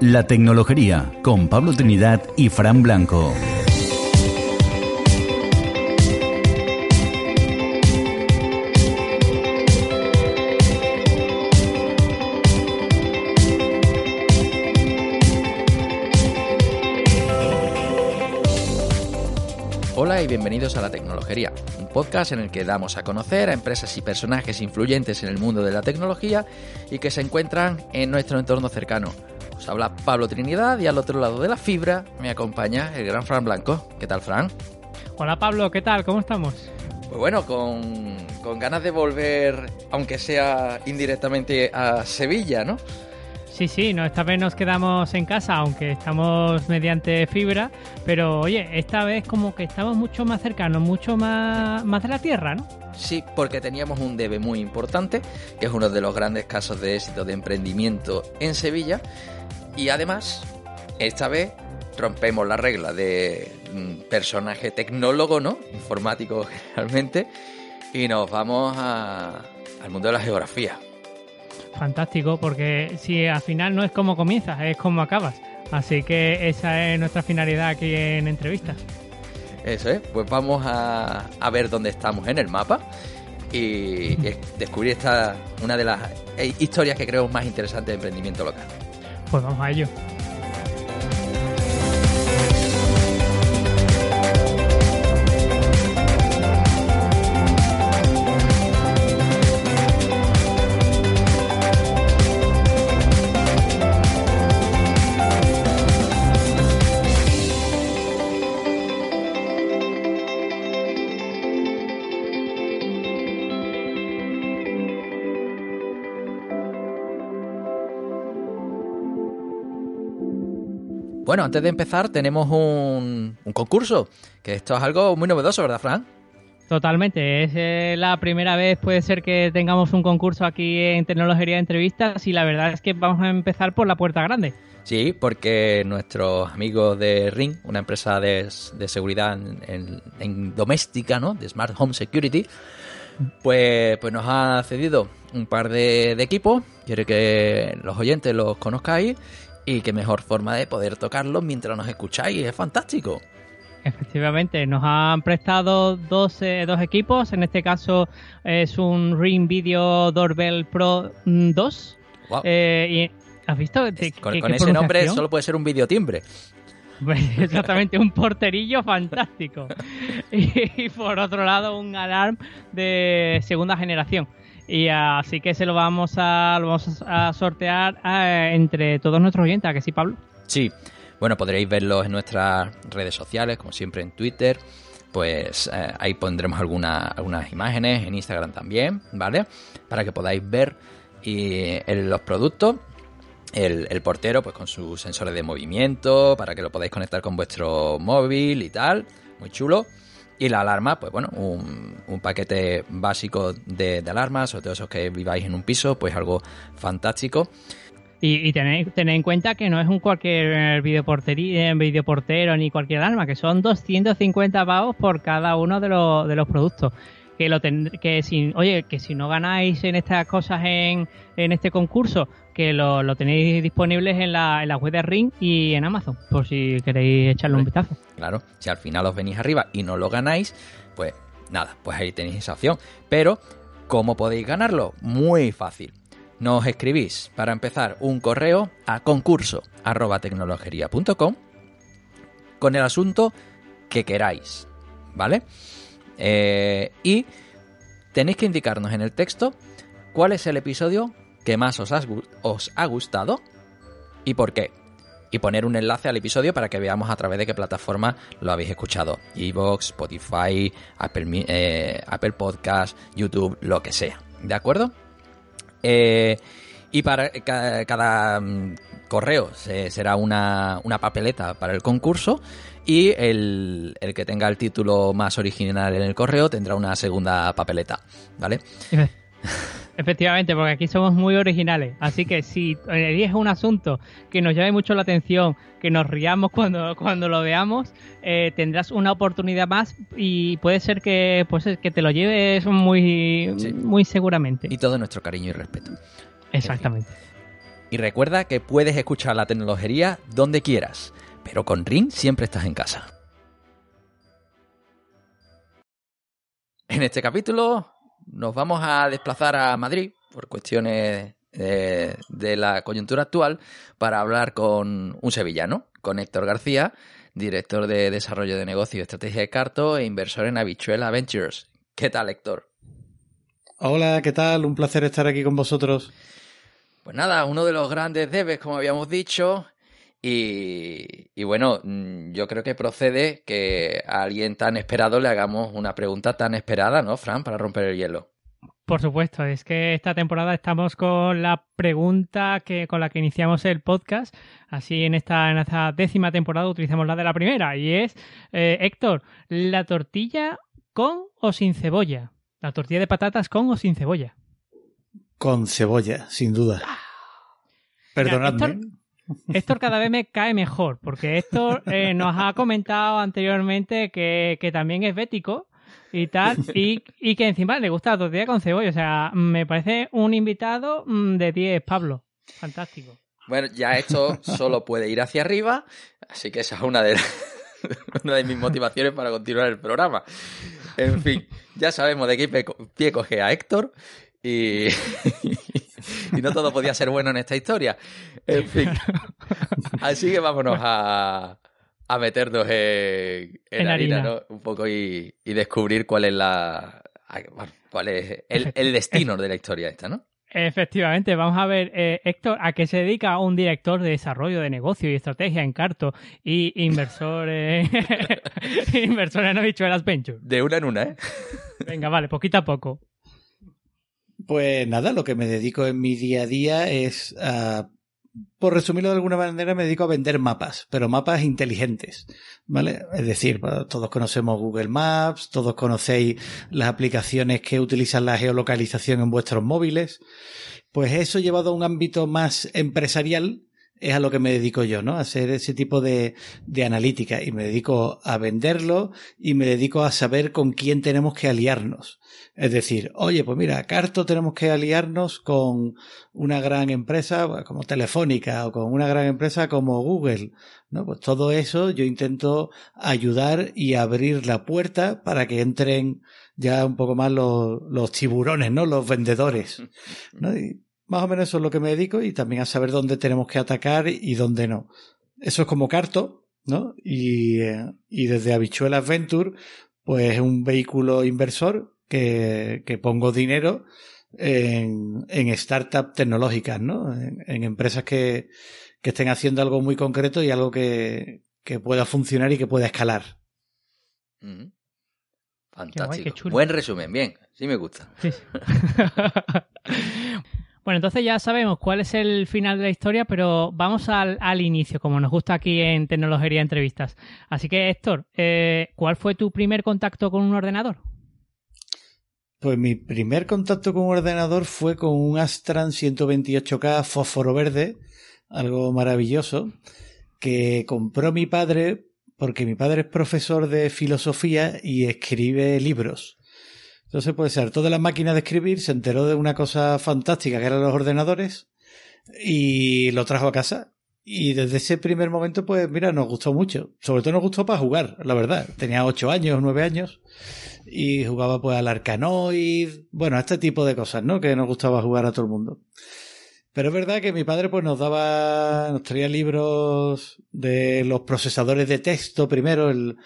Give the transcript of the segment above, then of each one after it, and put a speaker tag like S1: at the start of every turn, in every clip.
S1: La tecnología con Pablo Trinidad y Fran Blanco.
S2: Hola y bienvenidos a La Tecnología, un podcast en el que damos a conocer a empresas y personajes influyentes en el mundo de la tecnología y que se encuentran en nuestro entorno cercano. Os habla Pablo Trinidad y al otro lado de la fibra me acompaña el gran Fran Blanco. ¿Qué tal, Fran?
S3: Hola Pablo, ¿qué tal? ¿Cómo estamos?
S2: Pues bueno, con, con ganas de volver, aunque sea indirectamente, a Sevilla, ¿no?
S3: Sí, sí, no, esta vez nos quedamos en casa, aunque estamos mediante fibra, pero oye, esta vez como que estamos mucho más cercanos, mucho más, más de la tierra, ¿no?
S2: Sí, porque teníamos un debe muy importante, que es uno de los grandes casos de éxito de emprendimiento en Sevilla, y además, esta vez rompemos la regla de mm, personaje tecnólogo, ¿no? Informático generalmente, y nos vamos a- al mundo de la geografía.
S3: Fantástico, porque si al final no es como comienzas, es como acabas. Así que esa es nuestra finalidad aquí en entrevistas.
S2: Eso es, pues vamos a, a ver dónde estamos en el mapa y, y descubrir esta una de las eh, historias que creo más interesantes de emprendimiento local.
S3: Pues vamos a ello.
S2: Bueno, antes de empezar tenemos un, un concurso, que esto es algo muy novedoso, ¿verdad, Fran?
S3: Totalmente, es eh, la primera vez puede ser que tengamos un concurso aquí en Tecnología de Entrevistas y la verdad es que vamos a empezar por la puerta grande.
S2: Sí, porque nuestros amigos de Ring, una empresa de, de seguridad en, en- en doméstica, ¿no? De Smart Home Security, pues, pues nos ha cedido un par de, de equipos. Quiere que los oyentes los conozcáis y qué mejor forma de poder tocarlos mientras nos escucháis. Es fantástico.
S3: Efectivamente, nos han prestado dos, eh, dos equipos, en este caso es un Ring Video Doorbell Pro mm, 2.
S2: Guau.
S3: Eh, y, ¿Has visto?
S2: Con
S3: qué-
S2: con
S3: qué
S2: ese nombre solo puede ser un videotimbre.
S3: Pues, Exactamente, un porterillo fantástico. Y, por otro lado, un alarm de segunda generación. Y así que se lo vamos a, lo vamos a sortear eh, entre todos nuestros oyentes, ¿a que sí, Pablo?
S2: Sí, bueno, podréis verlos en nuestras redes sociales, como siempre en Twitter. Pues eh, ahí pondremos alguna- algunas imágenes, en Instagram también, ¿vale? Para que podáis ver y, los productos. El, el portero, pues con sus sensores de movimiento, para que lo podáis conectar con vuestro móvil y tal. Muy chulo. Y la alarma, pues bueno, un, un paquete básico de, de alarmas, sobre todo esos que viváis en un piso, pues algo fantástico.
S3: Y, y tened, en cuenta que no es un cualquier eh, videoportero ni cualquier alarma, que son 250 pavos por cada uno de los, de los productos. Que lo tend- que si, oye, que si no ganáis en estas cosas en, en este concurso, que lo, lo tenéis disponibles en la, en la web de Ring y en Amazon, por si queréis echarle un vistazo.
S2: Claro, si al final os venís arriba y no lo ganáis, pues nada, pues ahí tenéis esa opción. Pero, ¿cómo podéis ganarlo? Muy fácil. Nos escribís, para empezar, un correo a concurso arroba tecnologería.com con el asunto que queráis, ¿vale? Eh, y tenéis que indicarnos en el texto cuál es el episodio que más os, ha gustado y por qué. y poner un enlace al episodio para que veamos a través de qué plataforma lo habéis escuchado. Evox, Spotify, Apple, eh, Podcast, YouTube, lo que sea. ¿De acuerdo? Eh, y para cada, mm, correo será una, papeleta para el concurso y el, el, que tenga el título más original en el correo tendrá una segunda papeleta, ¿vale?
S3: Efectivamente, porque aquí somos muy originales. Así que si es un asunto que nos llame mucho la atención, que nos riamos cuando, cuando lo veamos, eh, tendrás una oportunidad más y puede ser que, pues, que te lo lleves muy, muy seguramente.
S2: Y todo nuestro cariño y respeto.
S3: Exactamente.
S2: Y recuerda que puedes escuchar la tecnología donde quieras, pero con Ring siempre estás en casa. En este capítulo nos vamos a desplazar a Madrid por cuestiones de, la coyuntura actual para hablar con un sevillano, con Héctor García, director de desarrollo de negocio y estrategia de Carto e inversor en Habichuela Ventures. ¿Qué tal, Héctor?
S4: Hola, ¿qué tal? Un placer estar aquí con vosotros.
S2: Pues nada, uno de los grandes debes, como habíamos dicho, y, y, bueno, mm, yo creo que procede que a alguien tan esperado le hagamos una pregunta tan esperada, ¿no, Fran? Para romper el hielo.
S3: Por supuesto, es que esta temporada estamos con la pregunta que con la que iniciamos el podcast. Así en esta, en esta décima temporada utilizamos la de la primera. Y es, eh, Héctor, ¿la tortilla con o sin cebolla? ¿La tortilla de patatas con o sin cebolla?
S4: Con cebolla, sin duda. Perdonadme.
S3: Héctor cada vez me cae mejor, porque Héctor eh, nos ha comentado anteriormente que, también es bético y tal, y, y, que encima le gusta la tortilla con cebolla. O sea, me parece un invitado mm, de 10, Pablo. Fantástico.
S2: Bueno, ya esto solo puede ir hacia arriba, así que esa es una de, una de mis motivaciones para continuar el programa. En fin, ya sabemos de qué pie coge a Héctor y, y no todo podía ser bueno en esta historia. En fin. Así que vámonos a, a meternos en, la harina, ¿no? Un poco y, descubrir cuál es la cuál es el, destino de la historia esta, ¿no?
S3: Efectivamente, vamos a ver, eh, Héctor, ¿a qué se dedica un director de desarrollo de negocio y estrategia en Carto y inversor en, inversor en Habichuelas Venture?
S2: De una en una, ¿eh?
S3: Venga, vale, poquito a poco.
S4: Pues nada, lo que me dedico en mi día a día es a por resumirlo de alguna manera, me dedico a vender mapas, pero mapas inteligentes, ¿vale? Es decir, todos conocemos Google Maps, todos conocéis las aplicaciones que utilizan la geolocalización en vuestros móviles. Pues eso llevado a un ámbito más empresarial, es a lo que me dedico yo, ¿no? A hacer ese tipo de, de analítica y me dedico a venderlo y me dedico a saber con quién tenemos que aliarnos. Es decir, oye, pues mira, Carto tenemos que aliarnos con una gran empresa como Telefónica o con una gran empresa como Google, ¿no? Pues todo eso yo intento ayudar y abrir la puerta para que entren ya un poco más los, los tiburones, ¿no? Los vendedores, ¿no? Más o menos eso es lo que me dedico y también a saber dónde tenemos que atacar y dónde no. Eso es como Carto, ¿no? Y, eh, y desde Habichuelas Venture, pues es un vehículo inversor que, que pongo dinero en, en startups tecnológicas, ¿no? En, empresas que, que, estén haciendo algo muy concreto y algo que, que pueda funcionar y que pueda escalar.
S2: Fantástico. Buen resumen, bien, sí me gusta.
S3: Bueno, entonces ya sabemos cuál es el final de la historia, pero vamos al, inicio, como nos gusta aquí en Tecnología Entrevistas. Así que, Héctor, eh, ¿cuál fue tu primer contacto con un ordenador?
S4: Pues mi primer contacto con un ordenador fue con un Astran 128K fósforo verde, algo maravilloso, que compró mi padre porque mi padre es profesor de filosofía y escribe libros. Entonces, puede ser toda la máquina de escribir se enteró de una cosa fantástica que eran los ordenadores y lo trajo a casa. Y desde ese primer momento, pues mira, nos gustó mucho. Sobre todo nos gustó para jugar, la verdad. Tenía ocho años, nueve años y jugaba pues al Arcanoid, bueno, a este tipo de cosas, ¿no? Que nos gustaba jugar a todo el mundo. Pero es verdad que mi padre pues nos daba, nos traía libros de los procesadores de texto primero, el,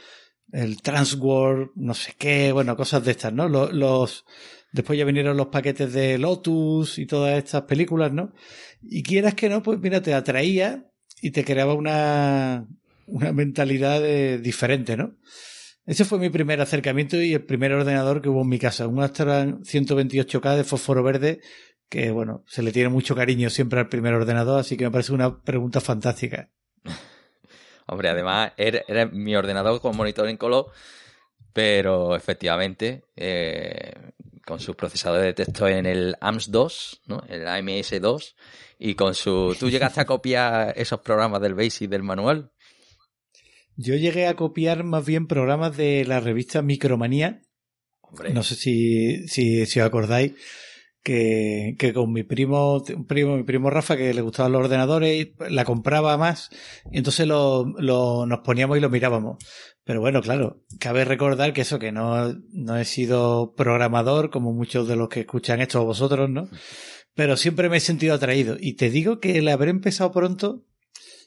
S4: el Transworld, no sé qué, bueno, cosas de estas, ¿no? Los, después ya vinieron los paquetes de Lotus y todas estas películas, ¿no? Y quieras que no, pues mira, te atraía y te creaba una, una mentalidad diferente, ¿no? Ese fue mi primer acercamiento y el primer ordenador que hubo en mi casa, un Astra 128K de fósforo verde que, bueno, se le tiene mucho cariño siempre al primer ordenador, así que me parece una pregunta fantástica.
S2: Hombre, además era, mi ordenador con monitor en color, pero efectivamente eh, con sus procesadores de texto en el AMS2, ¿no? el AMS2, y con su... ¿Tú llegaste a copiar esos programas del BASIC del manual?
S4: Yo llegué a copiar más bien programas de la revista Micromanía. No sé si, si, si os acordáis que, que, con mi primo, primo, mi primo Rafa, que le gustaban los ordenadores, la compraba más, y entonces lo, lo, nos poníamos y lo mirábamos. Pero bueno, claro, cabe recordar que eso, que no, no he sido programador, como muchos de los que escuchan esto vosotros, ¿no? Pero siempre me he sentido atraído. Y te digo que el haber empezado pronto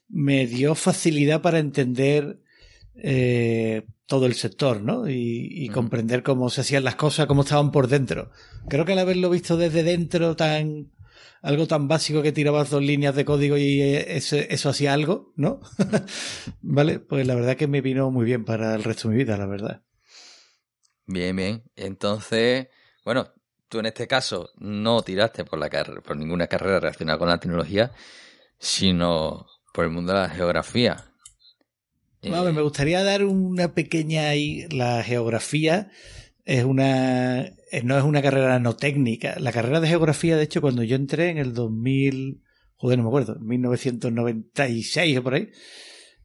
S4: me dio facilidad para entender eh, todo el sector, ¿no? Y, comprender cómo se hacían las cosas, cómo estaban por dentro. Creo que al haberlo visto desde dentro tan algo tan básico que tirabas dos líneas de código y eh, eso, hacía algo, ¿no? vale, pues la verdad que me vino muy bien para el resto de mi vida, la verdad.
S2: Bien, bien. Entonces, bueno, tú en este caso no tiraste por la por ninguna carrera relacionada con la tecnología, sino por el mundo de la geografía.
S4: Me eh, gustaría dar una pequeña ahí. La geografía es una. Eh, no es una carrera no técnica. La carrera de geografía, de hecho, cuando yo entré en el 2000. Joder, no me acuerdo. 1996 o por ahí.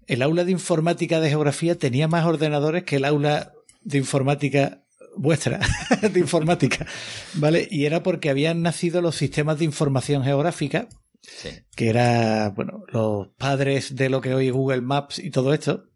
S4: El aula de informática de geografía tenía más ordenadores que el aula de informática vuestra, de informática. ¿Vale? Y era porque habían nacido los sistemas de información geográfica que era, bueno, los padres de lo que hoy Google Maps y todo esto.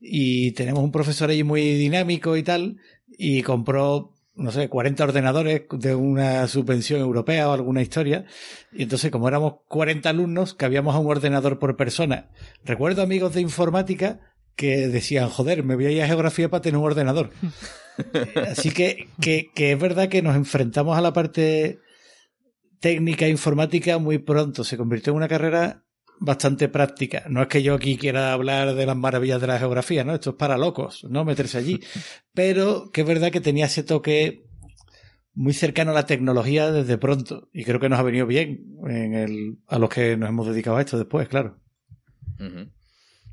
S4: Y tenemos un profesor ahí muy dinámico y tal, y compró, no sé, 40 ordenadores de una subvención europea o alguna historia. Y entonces, como éramos 40 alumnos, cabíamos a un ordenador por persona. Recuerdo amigos de informática que decían, joder, me voy a ir a geografía para tener un ordenador. Así que, que, que es verdad que nos enfrentamos a la parte técnica informática muy pronto. Se convirtió en una carrera bastante práctica. No es que yo aquí quiera hablar de las maravillas de la geografía, ¿no? Esto es para locos, ¿no? Meterse allí. Pero que es verdad que tenía ese toque muy cercano a la tecnología desde pronto. Y creo que nos ha venido bien en el, a los que nos hemos dedicado a esto después, claro.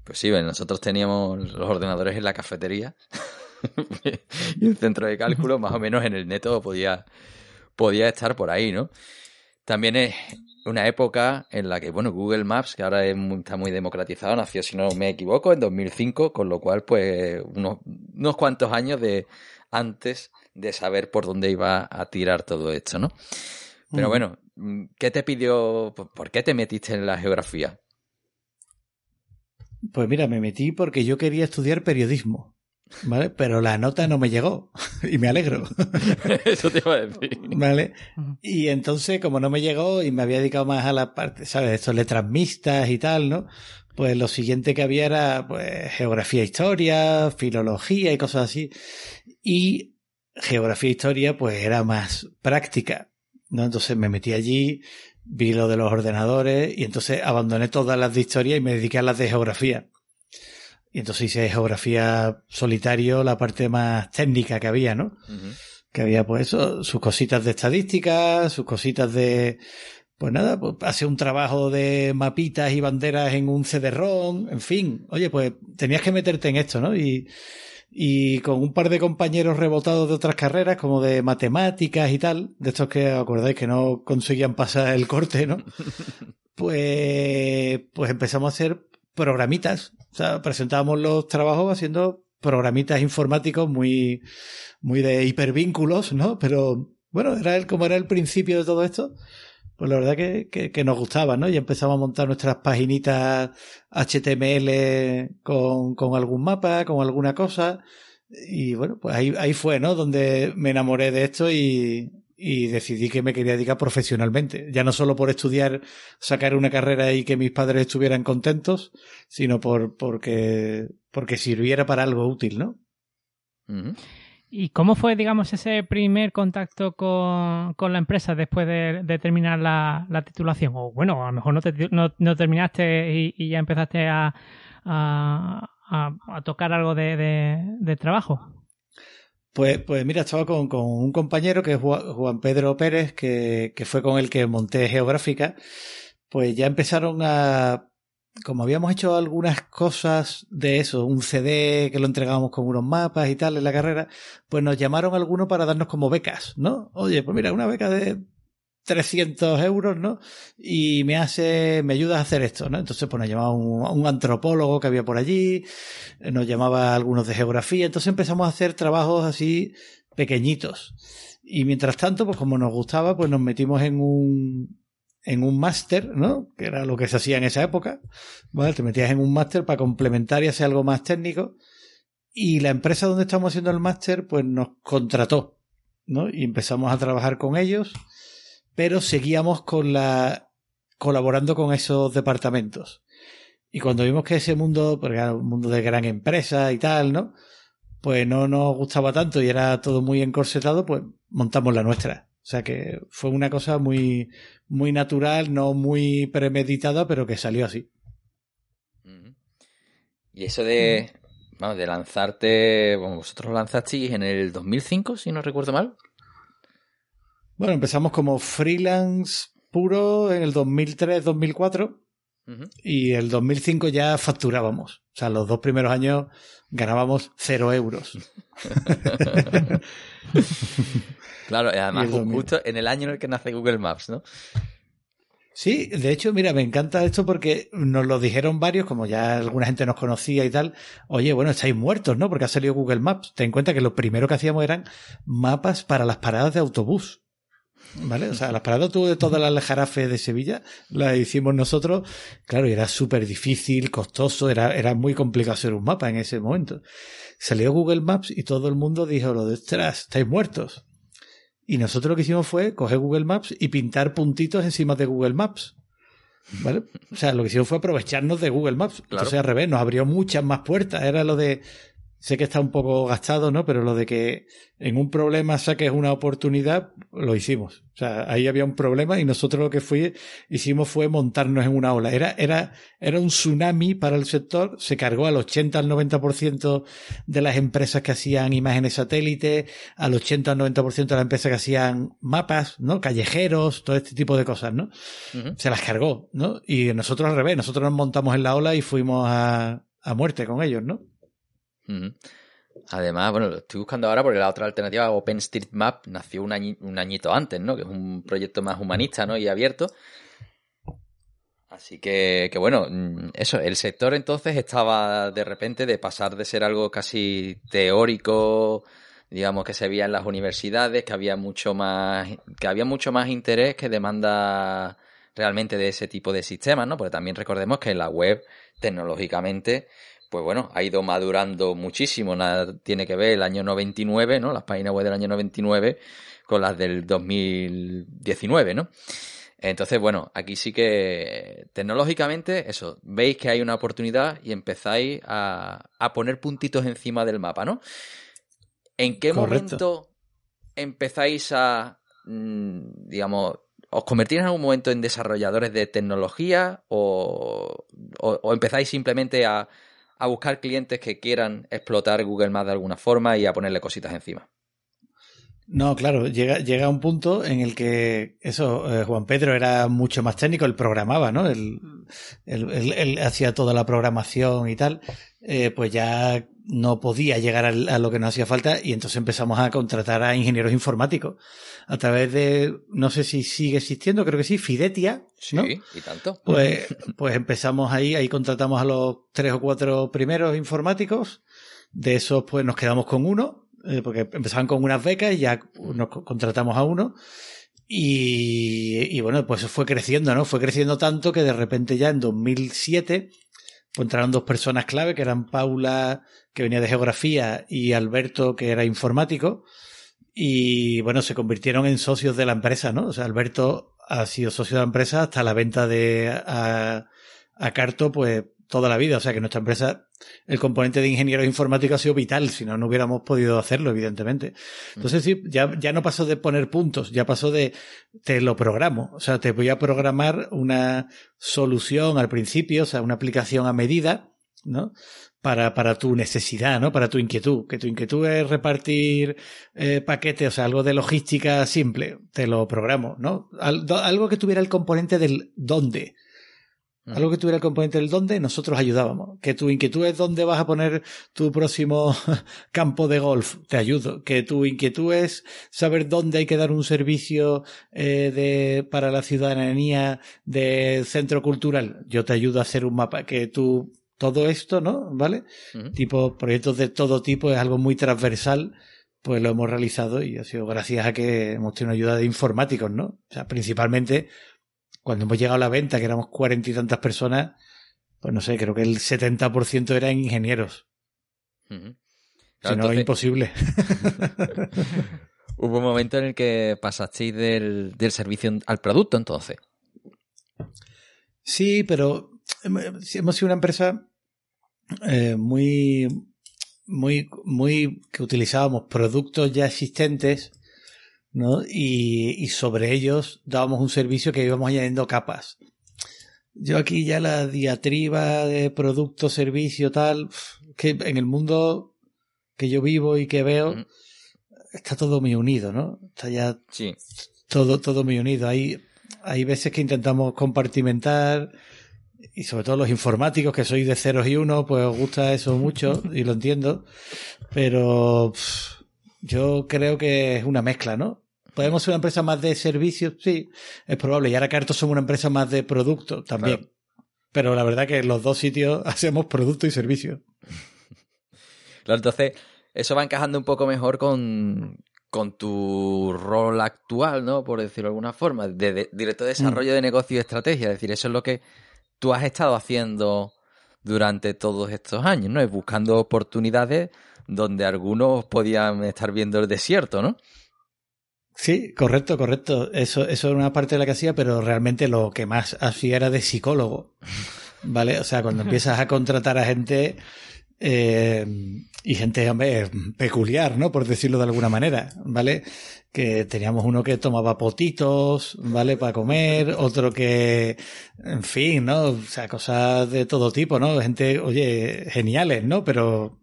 S2: Pues sí, nosotros teníamos los ordenadores en la cafetería y el centro de cálculo, más o menos en el neto podía, podía estar por ahí, ¿no? También es una época en la que, bueno, Google Maps, que ahora está muy democratizado, nació, si no me equivoco, en 2005, con lo cual, pues, unos, unos cuantos años de antes de saber por dónde iba a tirar todo esto, ¿no? Pero bueno, ¿qué te pidió? ¿Por qué te metiste en la geografía?
S4: Pues mira, me metí porque yo quería estudiar periodismo. ¿Vale? Pero la nota no me llegó y me alegro.
S2: Eso te iba a decir.
S4: ¿Vale? Y entonces, como no me llegó y me había dedicado más a la parte, ¿sabes? Estos letras mixtas y tal, ¿no? Pues lo siguiente que había era, pues, geografía, e historia, filología y cosas así. Y geografía e historia, pues, era más práctica, ¿no? Entonces me metí allí, vi lo de los ordenadores y entonces abandoné todas las de historia y me dediqué a las de geografía. Y entonces hice geografía solitario, la parte más técnica que había, ¿no? Que había, pues eso, sus cositas de estadística, sus cositas de, pues nada, pues hace un trabajo de mapitas y banderas en un CD-ROM, en fin. Oye, pues tenías que meterte en esto, ¿no? Y, y con un par de compañeros rebotados de otras carreras, como de matemáticas y tal, de estos que acordáis que no conseguían pasar el corte, ¿no? Pues, pues empezamos a hacer programitas. O sea, presentábamos los trabajos haciendo programitas informáticos muy, muy de hipervínculos, ¿no? Pero bueno, era el, como era el principio de todo esto, pues la verdad que, que, nos gustaba, ¿no? Y empezamos a montar nuestras paginitas HTML con, con algún mapa, con alguna cosa. Y bueno, pues ahí, ahí fue, ¿no? Donde me enamoré de esto y, y decidí que me quería dedicar profesionalmente. Ya no solo por estudiar, sacar una carrera y que mis padres estuvieran contentos, sino por porque, porque sirviera para algo útil, ¿no?
S3: ¿Y cómo fue, digamos, ese primer contacto con, la empresa después de, terminar la, titulación? O bueno, a lo mejor no, no, terminaste y, ya empezaste a, a, tocar algo de, trabajo.
S4: Pues, pues mira, estaba con, un compañero que es Juan Pedro Pérez, que, que fue con el que monté Geográfica. Pues ya empezaron a como habíamos hecho algunas cosas de eso, un CD que lo entregábamos con unos mapas y tal en la carrera, pues nos llamaron algunos para darnos como becas, ¿no? Oye, pues mira, una beca de 300 euros, ¿no? Y me hace, me ayuda a hacer esto, ¿no? Entonces, pues nos llamaba un, un, antropólogo que había por allí, nos llamaba algunos de geografía, entonces empezamos a hacer trabajos así pequeñitos. Y mientras tanto, pues como nos gustaba, pues nos metimos en un, en un máster, ¿no? Que era lo que se hacía en esa época. ¿vale? Te metías en un máster para complementar y hacer algo más técnico. Y la empresa donde estamos haciendo el máster, pues nos contrató, ¿no? Y empezamos a trabajar con ellos, pero seguíamos con la, colaborando con esos departamentos. Y cuando vimos que ese mundo, porque era un mundo de gran empresa y tal, ¿no? Pues no nos gustaba tanto y era todo muy encorsetado, pues montamos la nuestra. O sea que fue una cosa muy, muy natural, no muy premeditada, pero que salió así.
S2: Y eso de, vamos, de lanzarte, bueno, vosotros lanzasteis en el 2005, si no recuerdo mal.
S4: Bueno, empezamos como freelance puro en el 2003-2004 y el 2005 ya facturábamos. O sea, los dos primeros años ganábamos cero euros.
S2: Claro, además justo en el año en el que nace Google Maps, ¿no?
S4: Sí, de hecho, mira, me encanta esto porque nos lo dijeron varios, como ya alguna gente nos conocía y tal. Oye, bueno, estáis muertos, ¿no? Porque ha salido Google Maps. Ten en cuenta que lo primero que hacíamos eran mapas para las paradas de autobús. ¿Vale? O sea, las paradas de todas las jarafes de Sevilla las hicimos nosotros. Claro, y era súper difícil, costoso, era, era muy complicado hacer un mapa en ese momento. Salió Google Maps y todo el mundo dijo lo de, estáis muertos. Y nosotros lo que hicimos fue coger Google Maps y pintar puntitos encima de Google Maps. ¿Vale? O sea, lo que hicimos fue aprovecharnos de Google Maps. Entonces, al revés, nos abrió muchas más puertas. Era lo de sé que está un poco gastado, ¿no? Pero lo de que en un problema saques una oportunidad, lo hicimos. O sea, ahí había un problema y nosotros lo que fui, hicimos fue montarnos en una ola. Era, era, era un tsunami para el sector, se cargó al 80 al 90% de las empresas que hacían imágenes satélite, al 80 al 90% de las empresas que hacían mapas, ¿no? Callejeros, todo este tipo de cosas, ¿no? Se las cargó, ¿no? Y nosotros al revés, nosotros nos montamos en la ola y fuimos a, a muerte con ellos, ¿no?
S2: Además, bueno, lo estoy buscando ahora porque la otra alternativa, OpenStreetMap, nació un, añito antes, ¿no? Que es un proyecto más humanista, ¿no? Y abierto. Así que, que, bueno, mm, eso, el sector entonces estaba de repente de pasar de ser algo casi teórico, digamos que se veía en las universidades, que había mucho más, que había mucho más interés que demanda realmente de ese tipo de sistemas, ¿no? Porque también recordemos que la web, tecnológicamente, pues bueno, ha ido madurando muchísimo. Nada tiene que ver el año 99, ¿no? Las páginas web del año 99 con las del 2019, ¿no? Entonces, bueno, aquí sí que tecnológicamente, eso, veis que hay una oportunidad y empezáis a, poner puntitos encima del mapa, ¿no? ¿En qué momento empezáis a, mm, digamos, os convertís en algún momento en desarrolladores de tecnología o empezáis simplemente a, a buscar clientes que quieran explotar Google Maps de alguna forma y a ponerle cositas encima.
S4: No, claro, llega, llega un punto en el que eso, eh, Juan Pedro era mucho más técnico, él programaba, ¿no? Él, él, hacía toda la programación y tal, eh, pues ya no podía llegar a, lo que nos hacía falta y entonces empezamos a contratar a ingenieros informáticos a través de, no sé si sigue existiendo, creo que sí, Fidetia. ¿no?
S2: Sí, y tanto.
S4: Pues, pues empezamos ahí, ahí contratamos a los tres o cuatro primeros informáticos. De esos, pues nos quedamos con uno, eh, porque empezaban con unas becas y ya nos contratamos a uno. Y, y bueno, pues fue creciendo, ¿no? Fue creciendo tanto que de repente ya en 2007 pues entraron dos personas clave, que eran Paula, que venía de geografía, y Alberto, que era informático. Y bueno, se convirtieron en socios de la empresa, ¿no? O sea, Alberto ha sido socio de la empresa hasta la venta de a, a Carto, pues toda la vida. O sea que nuestra empresa, el componente de ingenieros informáticos ha sido vital, si no, no hubiéramos podido hacerlo, evidentemente. Entonces, sí, ya, ya no pasó de poner puntos, ya pasó de te lo programo. O sea, te voy a programar una solución al principio, o sea, una aplicación a medida, ¿no? Para, para tu necesidad, ¿no? Para tu inquietud. Que tu inquietud es repartir eh, paquetes, o sea, algo de logística simple, te lo programo, ¿no? algo que tuviera el componente del dónde. Algo que tuviera el componente del dónde, nosotros ayudábamos. Que tu inquietud es dónde vas a poner tu próximo campo de golf, te ayudo. Que tu inquietud es saber dónde hay que dar un servicio eh, de, para la ciudadanía de centro cultural, yo te ayudo a hacer un mapa. Que tú, todo esto, ¿no? ¿Vale? Tipo, proyectos de todo tipo es algo muy transversal pues lo hemos realizado y ha sido gracias a que hemos tenido ayuda de informáticos, ¿no? O sea, principalmente cuando hemos llegado a la venta, que éramos cuarenta y tantas personas, pues no sé, creo que el 70% eran ingenieros. si no, es imposible.
S2: Hubo un momento en el que pasasteis del, servicio al producto, entonces.
S4: Sí, pero hemos sido una empresa eh, muy, muy, muy que utilizábamos productos ya existentes ¿no? Y, sobre ellos dábamos un servicio que íbamos añadiendo capas. Yo aquí ya la diatriba de producto, servicio, tal, que en el mundo que yo vivo y que veo, está todo muy unido, ¿no? Está ya todo, todo muy unido. Hay, hay veces que intentamos compartimentar, y sobre todo los informáticos, que sois de ceros y uno, pues os gusta eso mucho, y lo entiendo, pero yo creo que es una mezcla, ¿no? ¿Podemos ser una empresa más de servicios? Sí, es probable. Y ahora que somos una empresa más de producto también. Pero la verdad que en los dos sitios hacemos producto y servicio.
S2: Claro, entonces eso va encajando un poco mejor con, con tu rol actual, ¿no? Por decirlo de alguna forma, de, directo de desarrollo mm. de negocio y estrategia. Es decir, eso es lo que tú has estado haciendo durante todos estos años, ¿no? Es buscando oportunidades donde algunos podían estar viendo el desierto, ¿no?
S4: Sí, correcto, correcto. Eso, eso era una parte de la que hacía, pero realmente lo que más hacía era de psicólogo. ¿Vale? O sea, cuando empiezas a contratar a gente eh, y gente, hombre, peculiar, ¿no? Por decirlo de alguna manera, ¿vale? Que teníamos uno que tomaba potitos, ¿vale? Para comer, otro que, en fin, ¿no? O sea, cosas de todo tipo, ¿no? Gente, oye, geniales, ¿no? Pero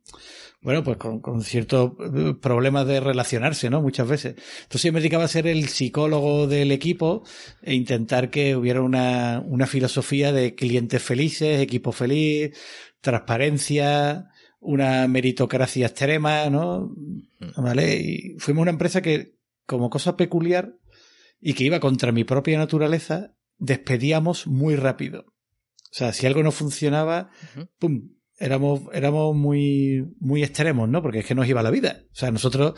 S4: bueno, pues con, con, ciertos eh, problemas de relacionarse, ¿no? Muchas veces. Entonces yo me dedicaba a ser el psicólogo del equipo e intentar que hubiera una, una filosofía de clientes felices, equipo feliz, transparencia, una meritocracia extrema, ¿no? Mm. ¿Vale? Y fuimos una empresa que, como cosa peculiar y que iba contra mi propia naturaleza, despedíamos muy rápido. O sea, si algo no funcionaba, ¡pum! éramos, éramos muy, muy extremos, ¿no? Porque es que nos iba la vida. O sea, nosotros,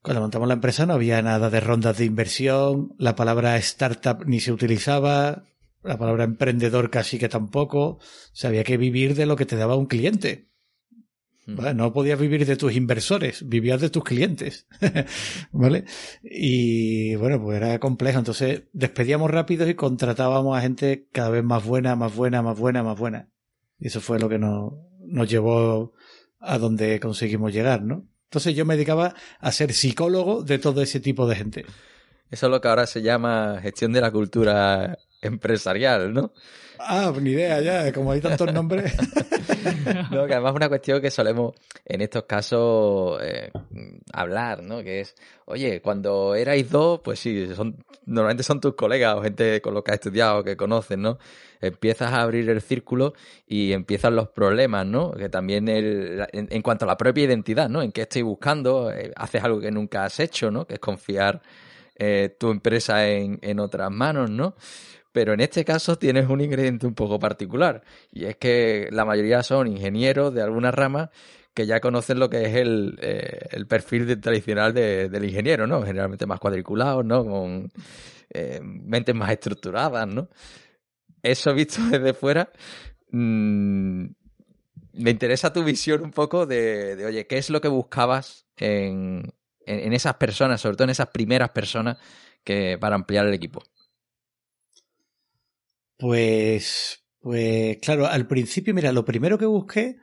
S4: cuando montamos la empresa no había nada de rondas de inversión, la palabra startup ni se utilizaba, la palabra emprendedor casi que tampoco. O sea, había que vivir de lo que te daba un cliente. ¿Vale? No podías vivir de tus inversores, vivías de tus clientes. ¿Vale? Y bueno, pues era complejo. Entonces despedíamos rápido y contratábamos a gente cada vez más buena, más buena, más buena, más buena. Y eso fue lo que nos, nos llevó a donde conseguimos llegar, ¿no? Entonces yo me dedicaba a ser psicólogo de todo ese tipo de gente.
S2: Eso es lo que ahora se llama gestión de la cultura empresarial, ¿no?
S4: Ah, ni idea ya, como hay tantos nombres.
S2: no, que además es una cuestión que solemos en estos casos eh, hablar, ¿no? Que es, oye, cuando erais dos, pues sí, son, normalmente son tus colegas o gente con los que has estudiado, que conoces, ¿no? Empiezas a abrir el círculo y empiezan los problemas, ¿no? Que también el, en, cuanto a la propia identidad, ¿no? En qué estoy buscando, eh, haces algo que nunca has hecho, ¿no? Que es confiar eh, tu empresa en, en otras manos, ¿no? Pero en este caso tienes un ingrediente un poco particular y es que la mayoría son ingenieros de alguna rama que ya conocen lo que es el, eh, perfil tradicional del ingeniero, ¿no? Generalmente más cuadriculados, ¿no? Con eh, mentes más estructuradas, ¿no? Eso visto desde fuera, mm, me interesa tu visión un poco de, oye, ¿qué es lo que buscabas en, en, esas personas, sobre todo en esas primeras personas que para ampliar el equipo?
S4: Pues, Pues claro, al principio, mira, lo primero que busqué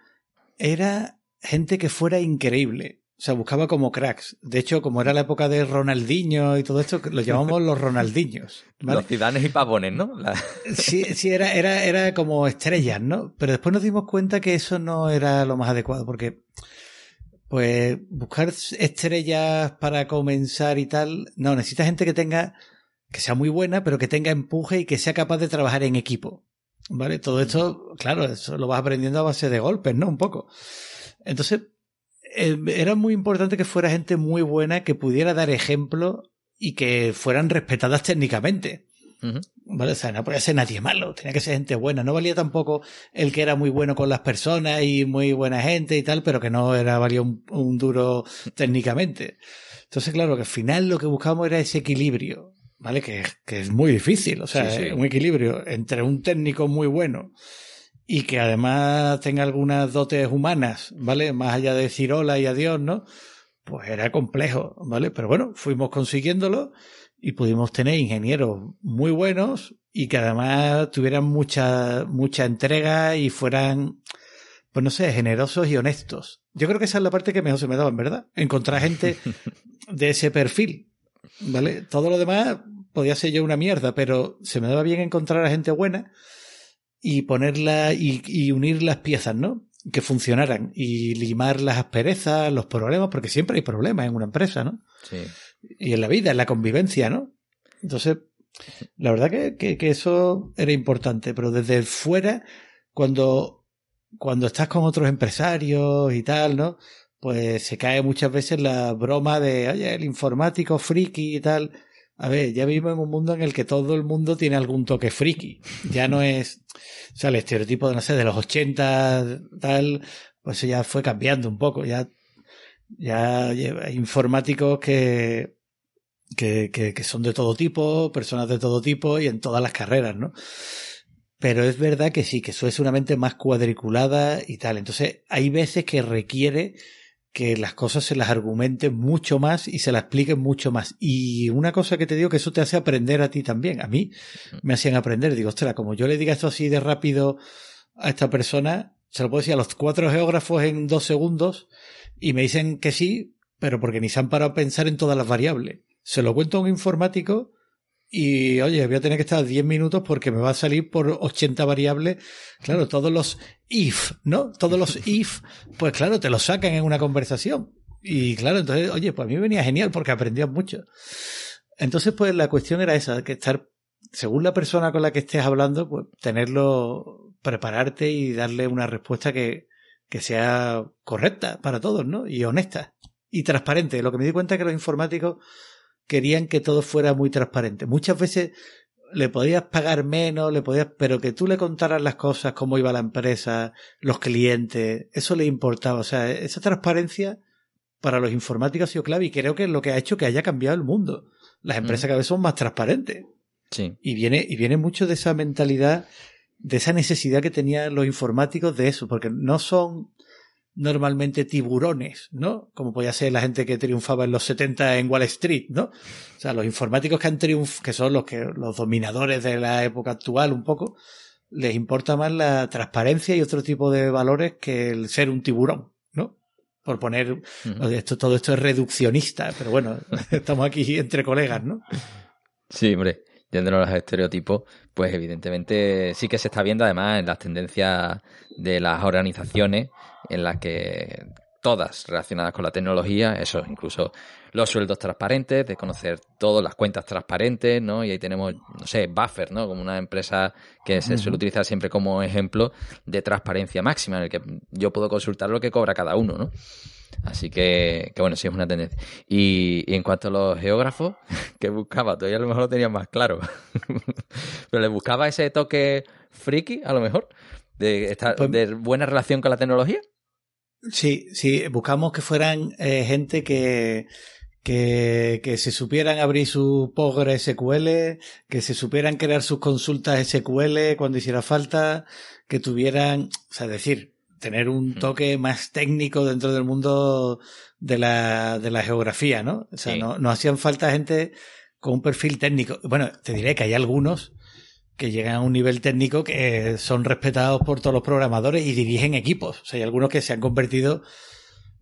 S4: era gente que fuera increíble. O sea, buscaba como cracks. De hecho, como era la época de Ronaldinho y todo esto, lo llamamos los Ronaldinhos.
S2: Los cidanes y pavones, ¿no?
S4: Sí, sí, era, era, era como estrellas, ¿no? Pero después nos dimos cuenta que eso no era lo más adecuado, porque pues buscar estrellas para comenzar y tal, no, necesita gente que tenga, que sea muy buena, pero que tenga empuje y que sea capaz de trabajar en equipo. ¿Vale? Todo esto, claro, eso lo vas aprendiendo a base de golpes, ¿no? Un poco. Entonces, eh, era muy importante que fuera gente muy buena, que pudiera dar ejemplo y que fueran respetadas técnicamente. ¿Vale? O sea, no podía ser nadie malo, tenía que ser gente buena. No valía tampoco el que era muy bueno con las personas y muy buena gente y tal, pero que no era valía un, duro técnicamente. Entonces, claro, que al final lo que buscamos era ese equilibrio, ¿vale? Que, que es muy difícil, o sea, un equilibrio entre un técnico muy bueno y que además tenga algunas dotes humanas, ¿vale? Más allá de decir hola y adiós, ¿no? Pues era complejo, ¿vale? Pero bueno, fuimos consiguiéndolo y pudimos tener ingenieros muy buenos y que además tuvieran mucha, mucha entrega y fueran, pues no sé, generosos y honestos. Yo creo que esa es la parte que mejor se me daba, en verdad. Encontrar gente de ese perfil, ¿vale? Todo lo demás podía ser yo una mierda, pero se me daba bien encontrar a gente buena y ponerla y, y unir las piezas, ¿no? Que funcionaran y limar las asperezas, los problemas, porque siempre hay problemas en una empresa, ¿no?
S2: Sí
S4: y en la vida, en la convivencia, ¿no? Entonces, la verdad que, que, eso era importante, pero desde fuera, cuando, cuando estás con otros empresarios y tal, ¿no? Pues se cae muchas veces la broma de, oye, el informático friki y tal. A ver, ya vivimos en un mundo en el que todo el mundo tiene algún toque friki. Ya no es, o sea, el estereotipo de, no sé, de los 80, tal, pues ya fue cambiando un poco. Ya ya hay informáticos que, que, que, son de todo tipo, personas de todo tipo y en todas las carreras, ¿no? Pero es verdad que sí, que eso es una mente más cuadriculada y tal. Entonces, hay veces que requiere que las cosas se las argumenten mucho más y se las expliquen mucho más. Y una cosa que te digo que eso te hace aprender a ti también. A mí me hacían aprender. Digo, ostras, como yo le diga esto así de rápido a esta persona, se lo puedo decir a los cuatro geógrafos en dos segundos y me dicen que sí, pero porque ni se han parado a pensar en todas las variables. Se lo cuento a un informático y, oye, voy a tener que estar 10 minutos porque me va a salir por 80 variables. Claro, todos los if, ¿no? Todos los if, pues claro, te los sacan en una conversación. Y claro, entonces, oye, pues a mí me venía genial porque aprendías mucho. Entonces, pues la cuestión era esa, que estar, según la persona con la que estés hablando, pues tenerlo, prepararte y darle una respuesta que, que sea correcta para todos, ¿no? Y honesta y transparente. Lo que me di cuenta es que los informáticos querían que todo fuera muy transparente. Muchas veces le podías pagar menos, le podías, pero que tú le contaras las cosas, cómo iba la empresa, los clientes, eso le importaba. O sea, esa transparencia para los informáticos ha sido clave y creo que es lo que ha hecho que haya cambiado el mundo. Las empresas cada vez son más transparentes.
S2: Sí.
S4: Y viene, y viene mucho de esa mentalidad de esa necesidad que tenían los informáticos de eso, porque no son normalmente tiburones, ¿no? Como podía ser la gente que triunfaba en los 70 en Wall Street, ¿no? O sea, los informáticos que han triunfado, que son los que, los dominadores de la época actual un poco, les importa más la transparencia y otro tipo de valores que el ser un tiburón, ¿no? Por poner, esto, todo esto es reduccionista, pero bueno, estamos aquí entre colegas, ¿no?
S2: Sí, hombre yéndonos los estereotipos, pues evidentemente sí que se está viendo además en las tendencias de las organizaciones en las que todas relacionadas con la tecnología, eso incluso los sueldos transparentes, de conocer todas las cuentas transparentes, ¿no? Y ahí tenemos, no sé, Buffer, ¿no? Como una empresa que se suele utilizar siempre como ejemplo de transparencia máxima, en el que yo puedo consultar lo que cobra cada uno, ¿no? Así que, que bueno, sí es una tendencia. Y, en cuanto a los geógrafos, que buscaba, todavía a lo mejor lo tenía más claro. Pero le buscaba ese toque friki, a lo mejor, de, estar, pues de buena relación con la tecnología.
S4: Sí, sí, buscamos que fueran eh, gente que, que, que, se supieran abrir su Postgre SQL, que se supieran crear sus consultas SQL cuando hiciera falta, que tuvieran, o sea, decir, tener un toque más técnico dentro del mundo de la, de la geografía, ¿no? O sea, no, no hacían falta gente con un perfil técnico. Bueno, te diré que hay algunos que llegan a un nivel técnico que son respetados por todos los programadores y dirigen equipos. O sea, hay algunos que se han convertido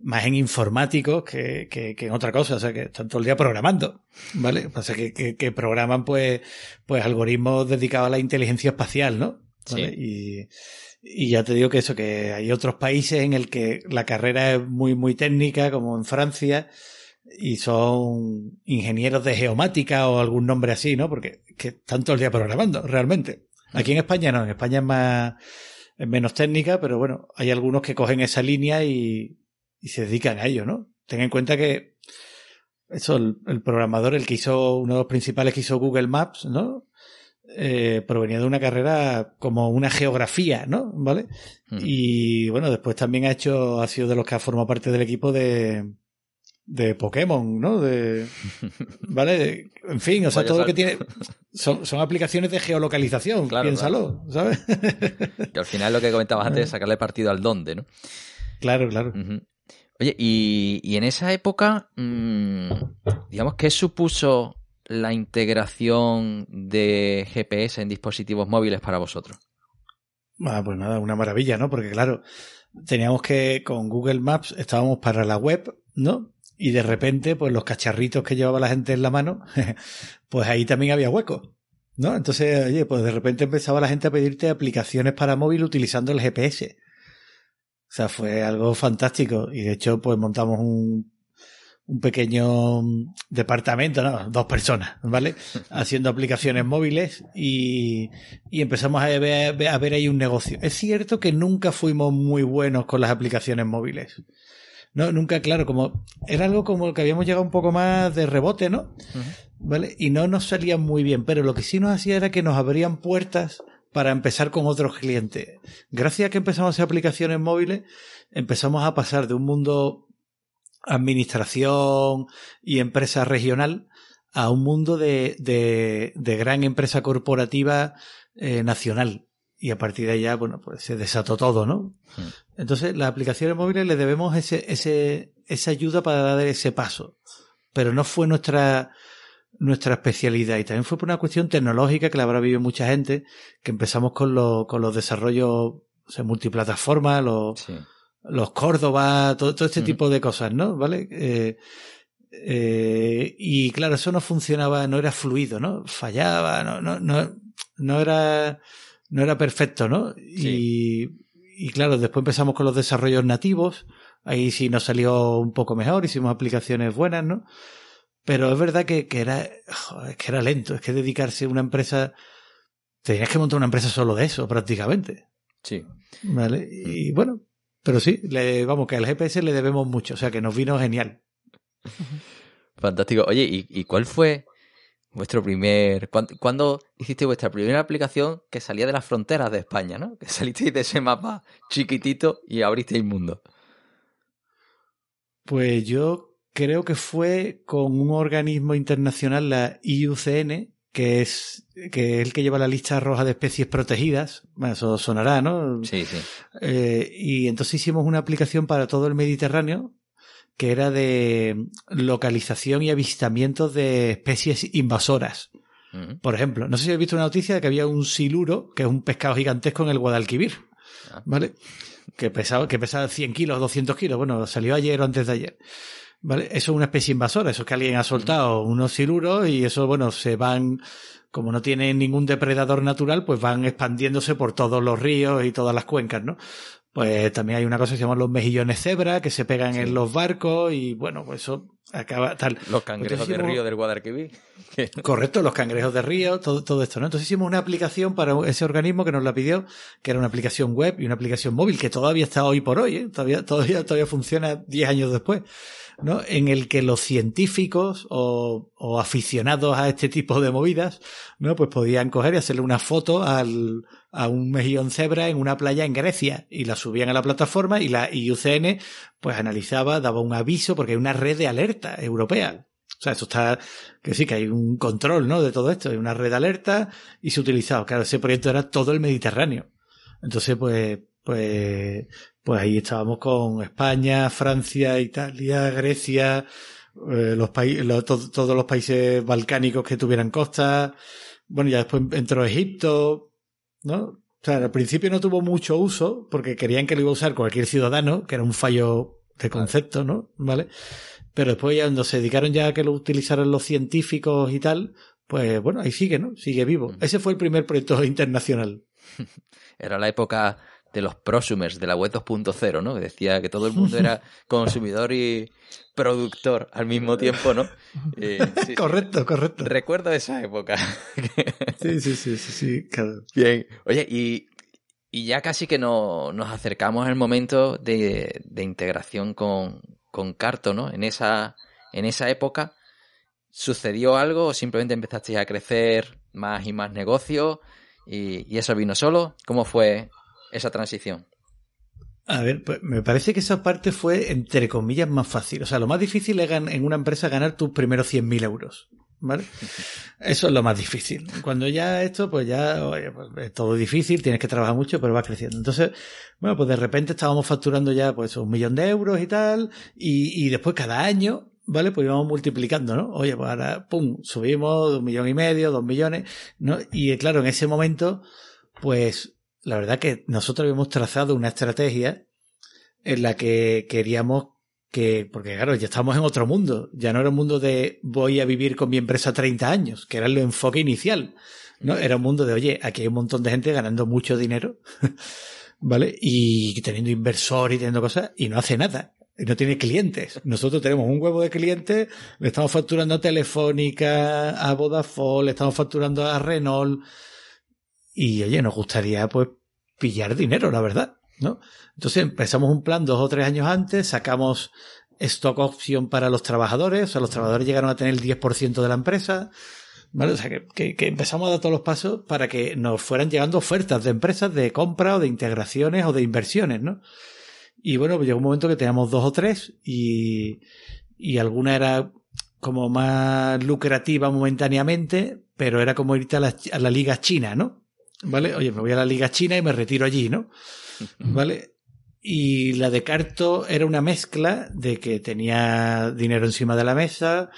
S4: más en informáticos que, que, en otra cosa, o sea, que están todo el día programando, ¿vale? O sea, que, que, programan pues, pues algoritmos dedicados a la inteligencia espacial, ¿no? Y, y ya te digo que eso, que hay otros países en el que la carrera es muy, muy técnica, como en Francia, y son ingenieros de geomática o algún nombre así, ¿no? Porque que están todo el día programando, realmente. Aquí en España no, en España es más, es menos técnica, pero bueno, hay algunos que cogen esa línea y, y se dedican a ello, ¿no? Ten en cuenta que eso, el, programador, el que hizo, uno de los principales que hizo Google Maps, ¿no? Eh, provenía de una carrera como una geografía, ¿no? ¿Vale? Mm. Y bueno, después también ha hecho, ha sido de los que ha formado parte del equipo de, de Pokémon, ¿no? De, ¿Vale? En fin, o sea, todo lo que tiene son, son aplicaciones de geolocalización, piénsalo, ¿sabes?
S2: que al final lo que comentabas antes es sacarle partido al dónde, ¿no?
S4: Claro, claro.
S2: Oye, y, en esa época, mm, digamos, ¿qué supuso la integración de GPS en dispositivos móviles para vosotros?
S4: Ah, pues nada, una maravilla, ¿no? Porque claro, teníamos que, con Google Maps estábamos para la web, ¿no? Y de repente, pues los cacharritos que llevaba la gente en la mano, pues ahí también había hueco, ¿no? Entonces, oye, pues de repente empezaba la gente a pedirte aplicaciones para móvil utilizando el GPS. O sea, fue algo fantástico. Y de hecho, pues montamos un, un pequeño departamento, ¿no? Dos personas, ¿vale? Haciendo aplicaciones móviles y, y empezamos a ver, a ver ahí un negocio. Es cierto que nunca fuimos muy buenos con las aplicaciones móviles. No, nunca, claro, como era algo como que habíamos llegado un poco más de rebote, ¿no? ¿Vale? Y no nos salía muy bien, pero lo que sí nos hacía era que nos abrían puertas para empezar con otros clientes. Gracias a que empezamos a hacer aplicaciones móviles, empezamos a pasar de un mundo administración y empresa regional a un mundo de, de, de gran empresa corporativa eh, nacional. Y a partir de allá, bueno, pues se desató todo, ¿no? Hmm. Entonces, las aplicaciones móviles le debemos ese, ese, esa ayuda para dar ese paso. Pero no fue nuestra, nuestra especialidad y también fue por una cuestión tecnológica que la habrá vivido mucha gente, que empezamos con, lo, con los desarrollos o sea, multiplataforma, los, los Córdoba, todo, todo este tipo de cosas, ¿no? ¿Vale? Eh, eh, y claro, eso no funcionaba, no era fluido, ¿no? Fallaba, no, no, no, no era, no era perfecto, ¿no? Y, y claro, después empezamos con los desarrollos nativos, ahí sí nos salió un poco mejor, hicimos aplicaciones buenas, ¿no? Pero es verdad que, que era, que era lento, es que dedicarse a una empresa, tenías que montar una empresa solo de eso, prácticamente.
S2: Sí.
S4: Vale, y bueno, pero sí, le, vamos, que al GPS le debemos mucho, o sea que nos vino genial.
S2: Fantástico. Oye, ¿y, y cuál fue vuestro primer. ¿cuándo, hiciste vuestra primera aplicación que salía de las fronteras de España, ¿no? Que salisteis de ese mapa chiquitito y abristeis mundo.
S4: Pues yo creo que fue con un organismo internacional, la IUCN, que es, que es el que lleva la lista roja de especies protegidas. Bueno, eso sonará, ¿no?
S2: Sí, sí.
S4: Eh, y entonces hicimos una aplicación para todo el Mediterráneo que era de localización y avistamiento de especies invasoras. Por ejemplo, no sé si habéis visto una noticia de que había un siluro, que es un pescado gigantesco en el Guadalquivir. Ah. ¿Vale? Que pesaba, que pesaba 100 kilos, 200 kilos. Bueno, salió ayer o antes de ayer. ¿Vale? Eso es una especie invasora, eso es que alguien ha soltado unos siluros y eso, bueno, se van, como no tienen ningún depredador natural, pues van expandiéndose por todos los ríos y todas las cuencas, ¿no? Pues también hay una cosa que se llama los mejillones cebra, que se pegan en los barcos y bueno, pues eso acaba tal.
S2: Los cangrejos de río del Guadalquivir.
S4: Correcto, los cangrejos de río, todo, todo esto, ¿no? Entonces hicimos una aplicación para ese organismo que nos la pidió, que era una aplicación web y una aplicación móvil, que todavía está hoy por hoy, ¿eh? todavía, todavía, todavía funciona 10 años después. ¿No? En el que los científicos o, aficionados a este tipo de movidas, ¿no? Pues podían coger y hacerle una foto al, a un mejillón cebra en una playa en Grecia y la subían a la plataforma y la IUCN pues analizaba, daba un aviso porque hay una red de alerta europea. O sea, eso está, que sí, que hay un control, ¿no? De todo esto, hay una red de alerta y se utilizaba. Claro, ese proyecto era todo el Mediterráneo. Entonces, pues, pues, pues ahí estábamos con España, Francia, Italia, Grecia, eh, los países, todos los países balcánicos que tuvieran costas, Bueno, ya después entró Egipto, ¿no? O sea, al principio no tuvo mucho uso porque querían que lo iba a usar cualquier ciudadano, que era un fallo de concepto, ¿no? ¿Vale? Pero después ya cuando se dedicaron ya a que lo utilizaran los científicos y tal, pues bueno, ahí sigue, ¿no? Sigue vivo. Ese fue el primer proyecto internacional.
S2: Era la época de los prosumers de la web 2.0, ¿no? Que decía que todo el mundo era consumidor y productor al mismo tiempo, ¿no?
S4: Eh, correcto, correcto.
S2: Recuerdo esa época.
S4: sí, sí, sí, sí, sí, claro.
S2: Bien. Oye, y, y ya casi que no, nos acercamos al momento de, de integración con, con Carto, ¿no? En esa, en esa época, ¿sucedió algo o simplemente empezasteis a crecer más y más negocios y, y eso vino solo? ¿Cómo fue esa transición?
S4: A ver, pues me parece que esa parte fue, entre comillas, más fácil. O sea, lo más difícil es en una empresa ganar tus primeros 100.000 euros. ¿Vale? Eso es lo más difícil. Cuando ya esto, pues ya oye, pues es todo difícil, tienes que trabajar mucho, pero va creciendo. Entonces, bueno, pues de repente estábamos facturando ya pues un millón de euros y tal, y, y después cada año, ¿vale? Pues íbamos multiplicando, ¿no? Oye, pues ahora, pum, subimos un millón y medio, dos millones, ¿no? Y claro, en ese momento, pues la verdad que nosotros habíamos trazado una estrategia en la que queríamos que, porque claro, ya estamos en otro mundo, ya no era un mundo de voy a vivir con mi empresa 30 años, que era el enfoque inicial, ¿no? Era un mundo de, oye, aquí hay un montón de gente ganando mucho dinero, ¿vale? Y teniendo inversor y teniendo cosas, y no hace nada. Y no tiene clientes. Nosotros tenemos un huevo de clientes, le estamos facturando a Telefónica, a Vodafone, le estamos facturando a Renault, y oye, nos gustaría pues pillar dinero, la verdad, ¿no? Entonces empezamos un plan dos o tres años antes, sacamos stock option para los trabajadores, o sea, los trabajadores llegaron a tener el 10% de la empresa, ¿vale? O sea, que, que, empezamos a dar todos los pasos para que nos fueran llegando ofertas de empresas de compra o de integraciones o de inversiones, ¿no? Y bueno, pues llegó un momento que teníamos dos o tres y, y alguna era como más lucrativa momentáneamente, pero era como irte a la, a la liga china, ¿no? ¿Vale? Oye, me voy a la Liga China y me retiro allí, ¿no? ¿Vale? Y la de Carto era una mezcla de que tenía dinero encima de la mesa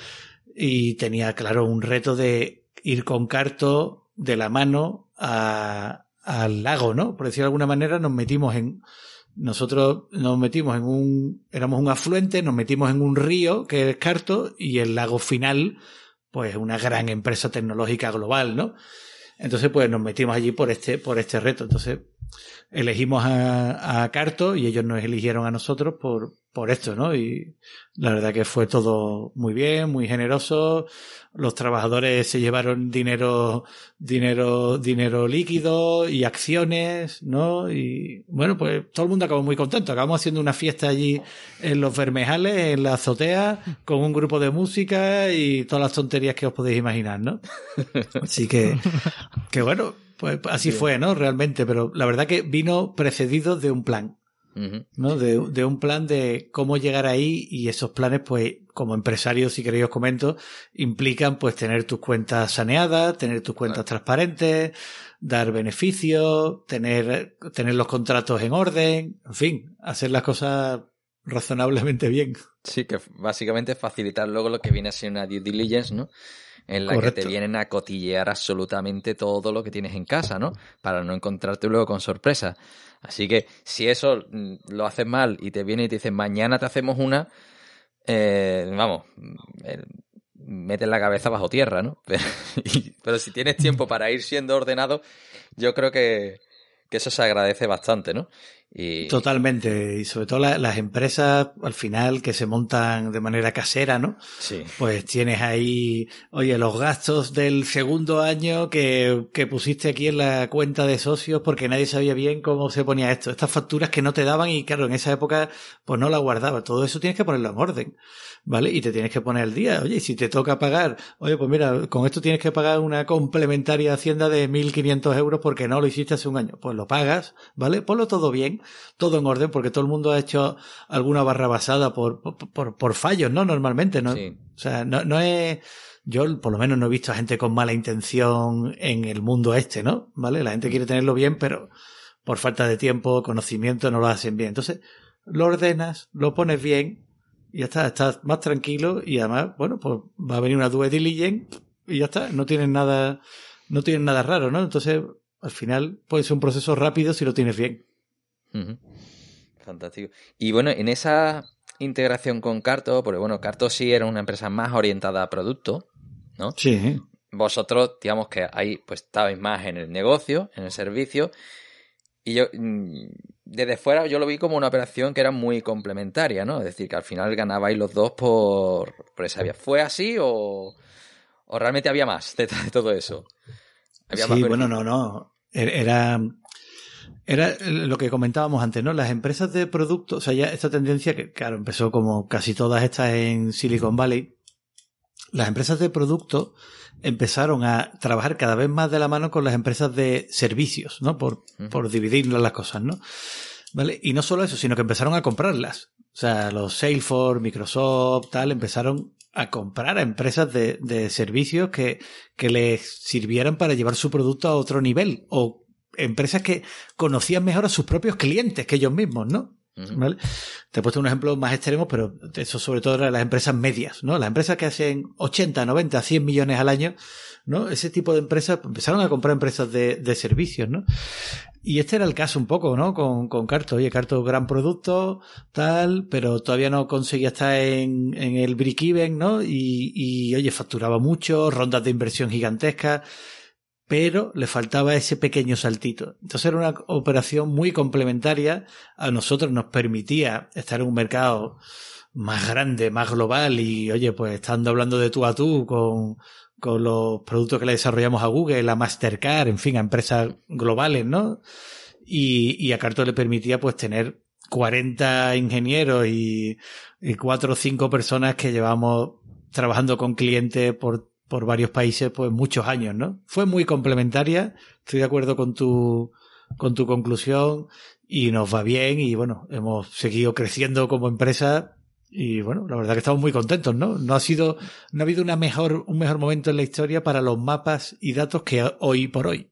S4: y tenía, claro, un reto de ir con Carto de la mano a, al lago, ¿no? Por decirlo de alguna manera, nos metimos en, nosotros nos metimos en un, éramos un afluente, nos metimos en un río que es Carto y el lago final, pues una gran empresa tecnológica global, ¿no? Entonces, pues nos metimos allí por este, por este reto. Entonces, elegimos a, a Carto y ellos nos eligieron a nosotros por, por esto, ¿no? Y la verdad que fue todo muy bien, muy generoso. Los trabajadores se llevaron dinero, dinero, dinero líquido y acciones, ¿no? Y bueno, pues todo el mundo acabó muy contento. Acabamos haciendo una fiesta allí en los Bermejales, en la azotea, con un grupo de música y todas las tonterías que os podéis imaginar, ¿no? Así que, que bueno, pues así fue, ¿no? Realmente, pero la verdad que vino precedido de un plan. ¿No? De, de, un plan de cómo llegar ahí y esos planes, pues, como empresario, si queréis os comento, implican pues tener tus cuentas saneadas, tener tus cuentas transparentes, dar beneficios, tener, tener los contratos en orden, en fin, hacer las cosas razonablemente bien.
S2: Sí, que básicamente facilitar luego lo que viene a ser una due diligence, ¿no? en la que te vienen a cotillear absolutamente todo lo que tienes en casa, ¿no? Para no encontrarte luego con sorpresa. Así que si eso mm, lo haces mal y te viene y te dicen mañana te hacemos una, eh, vamos, metes la cabeza bajo tierra, ¿no? Pero, si tienes tiempo para ir siendo ordenado, yo creo que, que eso se agradece bastante, ¿no?
S4: Totalmente, y sobre todo las empresas al final que se montan de manera casera, ¿no?
S2: Sí.
S4: Pues tienes ahí, oye, los gastos del segundo año que, que pusiste aquí en la cuenta de socios porque nadie sabía bien cómo se ponía esto. Estas facturas que no te daban y claro, en esa época pues no la guardaba. Todo eso tienes que ponerlo en orden. ¿vale? Y te tienes que poner el día. Oye, si te toca pagar, oye, pues mira, con esto tienes que pagar una complementaria hacienda de 1.500 euros porque no lo hiciste hace un año. Pues lo pagas, ¿vale? Ponlo todo bien, todo en orden, porque todo el mundo ha hecho alguna barra basada por, por, por, fallos, ¿no? Normalmente, ¿no? O sea, no, no es... Yo por lo menos no he visto a gente con mala intención en el mundo este, ¿no? ¿Vale? La gente quiere tenerlo bien, pero por falta de tiempo, conocimiento, no lo hacen bien. Entonces, lo ordenas, lo pones bien y ya está, estás más tranquilo y además, bueno, pues va a venir una due diligence y ya está, no tienes nada, no tienen nada raro, ¿no? Entonces, al final puede ser un proceso rápido si lo tienes bien.
S2: Fantástico. Y bueno, en esa integración con Carto, porque bueno, Carto sí era una empresa más orientada a producto, ¿no?
S4: Sí.
S2: Vosotros, digamos que ahí pues estabais más en el negocio, en el servicio, y yo, mm, desde fuera, yo lo vi como una operación que era muy complementaria, ¿no? Es decir, que al final ganabais los dos por, por esa vía. ¿Fue así o, o realmente había más de, todo eso?
S4: sí, bueno, no, no. Er, era, era lo que comentábamos antes, ¿no? Las empresas de productos, o sea, ya esta tendencia que, claro, empezó como casi todas estas en Silicon Valley. Las empresas de producto empezaron a trabajar cada vez más de la mano con las empresas de servicios, ¿no? Por, por dividir las cosas, ¿no? ¿Vale? Y no solo eso, sino que empezaron a comprarlas. O sea, los Salesforce, Microsoft, tal, empezaron a comprar a empresas de, de servicios que, que les sirvieran para llevar su producto a otro nivel. O empresas que conocían mejor a sus propios clientes que ellos mismos, ¿no? ¿Vale? Te he puesto un ejemplo más extremo, pero eso sobre todo era las empresas medias, ¿no? Las empresas que hacen 80, 90, 100 millones al año, ¿no? Ese tipo de empresas empezaron a comprar empresas de, de servicios, ¿no? Y este era el caso un poco, ¿no? Con, con Carto. Oye, Carto, gran producto, tal, pero todavía no conseguía estar en, en el break-even, ¿no? Y, y, oye, facturaba mucho, rondas de inversión gigantescas pero le faltaba ese pequeño saltito. Entonces era una operación muy complementaria. A nosotros nos permitía estar en un mercado más grande, más global y, oye, pues estando hablando de tú a tú con, con los productos que le desarrollamos a Google, a Mastercard, en fin, a empresas globales, ¿no? Y, y a Carto le permitía pues tener 40 ingenieros y, y 4 o 5 personas que llevamos trabajando con clientes por por varios países, pues muchos años, ¿no? Fue muy complementaria, estoy de acuerdo con tu, con tu conclusión y nos va bien y bueno, hemos seguido creciendo como empresa y bueno, la verdad que estamos muy contentos, ¿no? No ha sido, no ha habido una mejor, un mejor momento en la historia para los mapas y datos que hoy por hoy.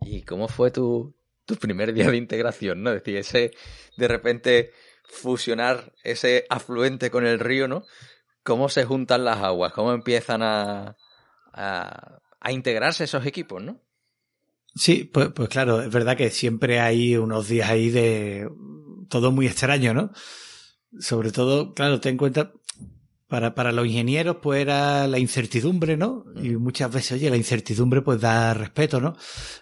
S2: ¿Y cómo fue tu, tu primer día de integración, no? Es decir, ese, de repente, fusionar ese afluente con el río, ¿no? Cómo se juntan las aguas, cómo empiezan a, a, integrarse esos equipos, ¿no?
S4: Sí, pues, pues claro, es verdad que siempre hay unos días ahí de todo muy extraño, ¿no? Sobre todo, claro, ten en cuenta, para, para los ingenieros, pues era la incertidumbre, ¿no? Y muchas veces, oye, la incertidumbre pues da respeto, ¿no?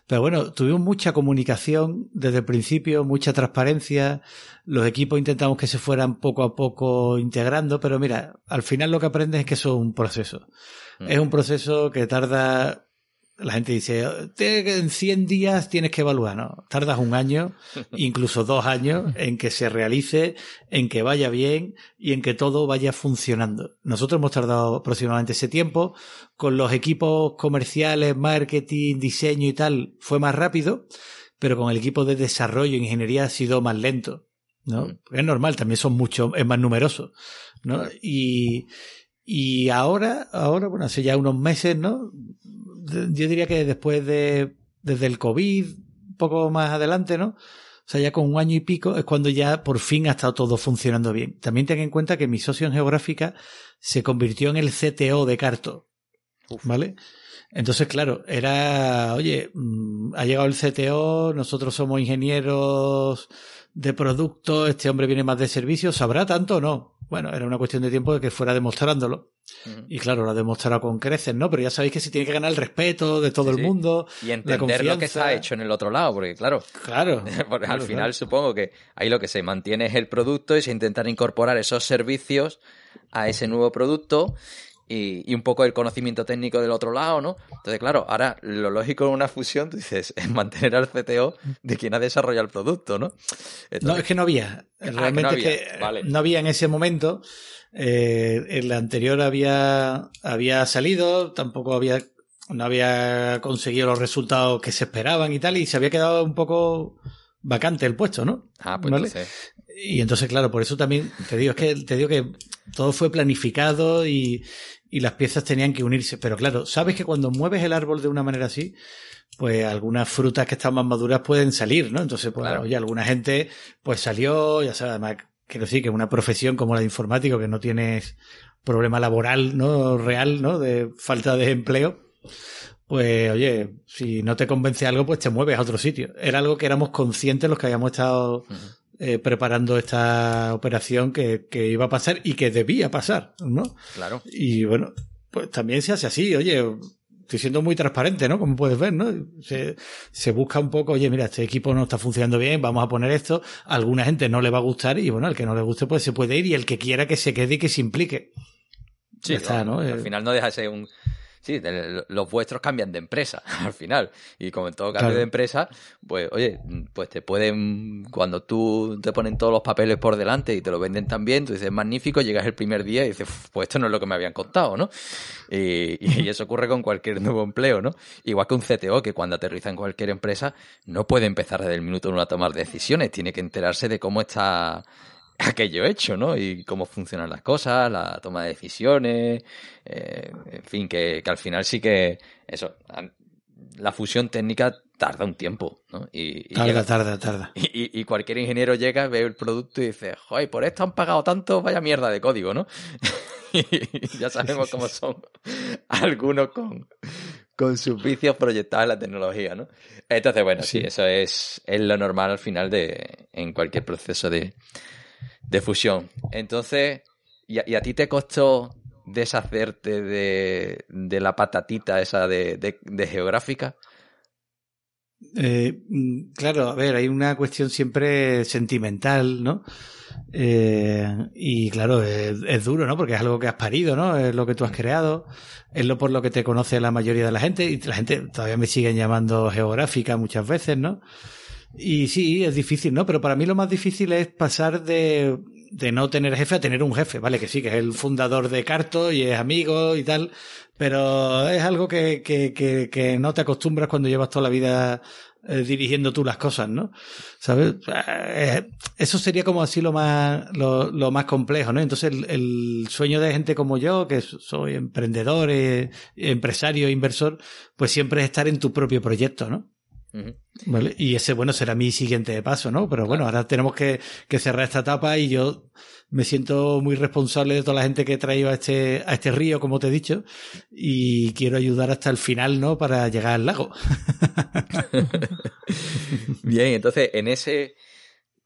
S4: Pero bueno, tuvimos mucha comunicación desde el principio, mucha transparencia. Los equipos intentamos que se fueran poco a poco integrando, pero mira, al final lo que aprendes es que eso es un proceso. Es un proceso que tarda la gente dice, en 100 días tienes que evaluar, ¿no? Tardas un año, incluso dos años, en que se realice, en que vaya bien y en que todo vaya funcionando. Nosotros hemos tardado aproximadamente ese tiempo. Con los equipos comerciales, marketing, diseño y tal, fue más rápido, pero con el equipo de desarrollo e ingeniería ha sido más lento, ¿no? Mm. es normal, también son mucho, es más numeroso, ¿no? Y, y ahora, ahora, bueno, hace ya unos meses, ¿no? Yo diría que después de, desde el COVID, un poco más adelante, ¿no? O sea, ya con un año y pico es cuando ya por fin ha estado todo funcionando bien. También ten en cuenta que mi socio en geográfica se convirtió en el CTO de Carto. ¿Vale? Entonces, claro, era, oye, mm, ha llegado el CTO, nosotros somos ingenieros de producto, este hombre viene más de servicio, ¿sabrá tanto o no? Bueno, era una cuestión de tiempo de que fuera demostrándolo. Y claro, lo ha demostrado con creces, ¿no? Pero ya sabéis que se tiene que ganar el respeto de todo el mundo.
S2: Y entender lo que se ha hecho en el otro lado, porque claro.
S4: Claro.
S2: al final supongo que ahí lo que se mantiene es el producto y se intentan incorporar esos servicios a ese nuevo producto y, un poco el conocimiento técnico del otro lado, ¿no? Entonces, claro, ahora lo lógico en una fusión, tú dices, es mantener al CTO de quien ha desarrollado el producto, ¿no?
S4: no, es que no había. Ah, Realmente es que no había en ese momento. Eh, el anterior había, había salido, tampoco había, no había conseguido los resultados que se esperaban y tal, y se había quedado un poco vacante el puesto, ¿no?
S2: Ah, pues ¿Vale?
S4: Y entonces, claro, por eso también te digo, es que te digo que todo fue planificado y, y las piezas tenían que unirse. Pero claro, sabes que cuando mueves el árbol de una manera así, pues algunas frutas que están más maduras pueden salir, ¿no? Entonces, pues, oye, alguna gente, pues salió, ya sabes, además, quiero decir que una profesión como la de informático, que no tienes problema laboral, ¿no? Real, ¿no? De falta de empleo, pues oye, si no te convence algo, pues te mueves a otro sitio. Era algo que éramos conscientes los que habíamos estado eh, preparando esta operación que, que, iba a pasar y que debía pasar, ¿no?
S2: Claro.
S4: Y bueno, pues también se hace así, oye, estoy siendo muy transparente, ¿no? Como puedes ver, ¿no? Se, se, busca un poco, oye, mira, este equipo no está funcionando bien, vamos a poner esto, a alguna gente no le va a gustar y bueno, al que no le guste pues se puede ir y el que quiera que se quede y que se implique.
S2: Sí, está, ¿no? Al final no deja de ser un, sí, los vuestros cambian de empresa al final. Y como en todo cambio de empresa, pues oye, pues te pueden, cuando tú te ponen todos los papeles por delante y te lo venden tan bien, tú dices, magnífico, llegas el primer día y dices, pues esto no es lo que me habían contado, ¿no? Y, y, eso ocurre con cualquier nuevo empleo, ¿no? Igual que un CTO que cuando aterriza en cualquier empresa no puede empezar desde el minuto uno a tomar decisiones, tiene que enterarse de cómo está aquello hecho, ¿no? Y cómo funcionan las cosas, la toma de decisiones, eh, en fin, que, al final sí que eso, la fusión técnica tarda un tiempo, ¿no?
S4: Y, tarda, tarda, tarda.
S2: Y, cualquier ingeniero llega, ve el producto y dice, joder, por esto han pagado tanto, vaya mierda de código, ¿no? y ya sabemos cómo son algunos con, con sus vicios proyectados en la tecnología, ¿no? Entonces, bueno, sí, eso es, es lo normal al final de, en cualquier proceso de, de fusión. Entonces, ¿y a, ti te costó deshacerte de, de la patatita esa de, de, geográfica?
S4: Eh, mm, claro, a ver, hay una cuestión siempre sentimental, ¿no? Eh, y claro, es, duro, ¿no? Porque es algo que has parido, ¿no? Es lo que tú has creado, es lo por lo que te conoce la mayoría de la gente y la gente todavía me siguen llamando geográfica muchas veces, ¿no? Y sí, es difícil, ¿no? Pero para mí lo más difícil es pasar de, de no tener jefe a tener un jefe, ¿vale? Que sí, que es el fundador de Carto y es amigo y tal, pero es algo que, que, que, que no te acostumbras cuando llevas toda la vida eh, dirigiendo tú las cosas, ¿no? ¿Sabes? Eh, eso sería como así lo más, lo, lo más complejo, ¿no? Entonces el, el, sueño de gente como yo, que soy emprendedor, eh, empresario, inversor, pues siempre es estar en tu propio proyecto, ¿no? Vale, y ese, bueno, será mi siguiente paso, ¿no? Pero bueno, ahora tenemos que, que, cerrar esta etapa y yo me siento muy responsable de toda la gente que he traído a este, a este río, como te he dicho, y quiero ayudar hasta el final, ¿no? Para llegar al lago.
S2: Bien, entonces, en ese,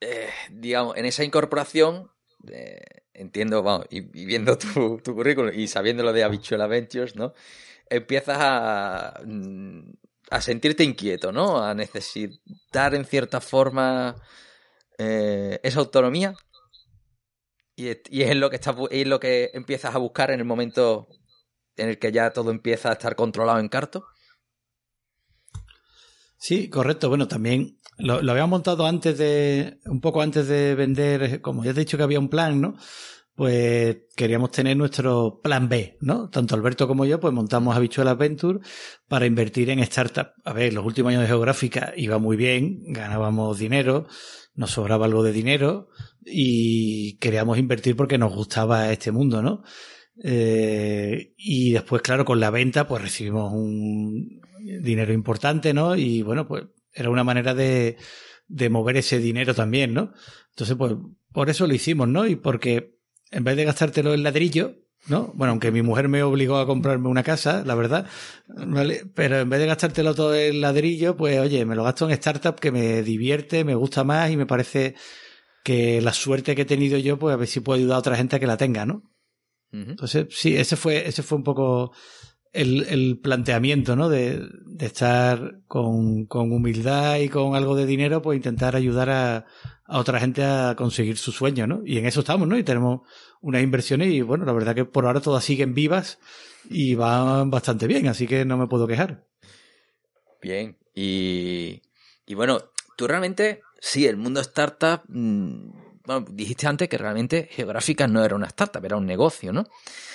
S2: eh, digamos, en esa incorporación, eh, entiendo, vamos, y, viendo tu, tu currículum y sabiendo lo de Habitual Ventures, ¿no? Empiezas a mm, a sentirte inquieto, ¿no? A necesitar en cierta forma eh, esa autonomía. Y, es lo que estás, es lo que empiezas a buscar en el momento en el que ya todo empieza a estar controlado en carto.
S4: Sí, correcto. Bueno, también lo, lo montado antes de, un poco antes de vender, como ya te he dicho que había un plan, ¿no? Pues queríamos tener nuestro plan B, ¿no? Tanto Alberto como yo, pues montamos Habitual Adventure para invertir en startup. A ver, los últimos años de geográfica iba muy bien, ganábamos dinero, nos sobraba algo de dinero y queríamos invertir porque nos gustaba este mundo, ¿no? Eh, y después, claro, con la venta, pues recibimos un dinero importante, ¿no? Y bueno, pues era una manera de, de mover ese dinero también, ¿no? Entonces, pues por eso lo hicimos, ¿no? Y porque en vez de gastártelo en ladrillo, ¿no? Bueno, aunque mi mujer me obligó a comprarme una casa, la verdad, ¿vale? Pero en vez de gastártelo todo en ladrillo, pues oye, me lo gasto en startup que me divierte, me gusta más y me parece que la suerte que he tenido yo, pues a ver si puedo ayudar a otra gente a que la tenga, ¿no? Entonces, sí, ese fue, ese fue un poco el, el planteamiento, ¿no? De, de estar con, con humildad y con algo de dinero, pues intentar ayudar a, a otra gente a conseguir su sueño, ¿no? Y en eso estamos, ¿no? Y tenemos unas inversiones y bueno, la verdad que por ahora todas siguen vivas y van bastante bien, así que no me puedo quejar.
S2: Bien, y, y bueno, tú realmente, sí, el mundo startup, mm, bueno, dijiste antes que realmente Geográfica no era una startup, era un negocio, ¿no?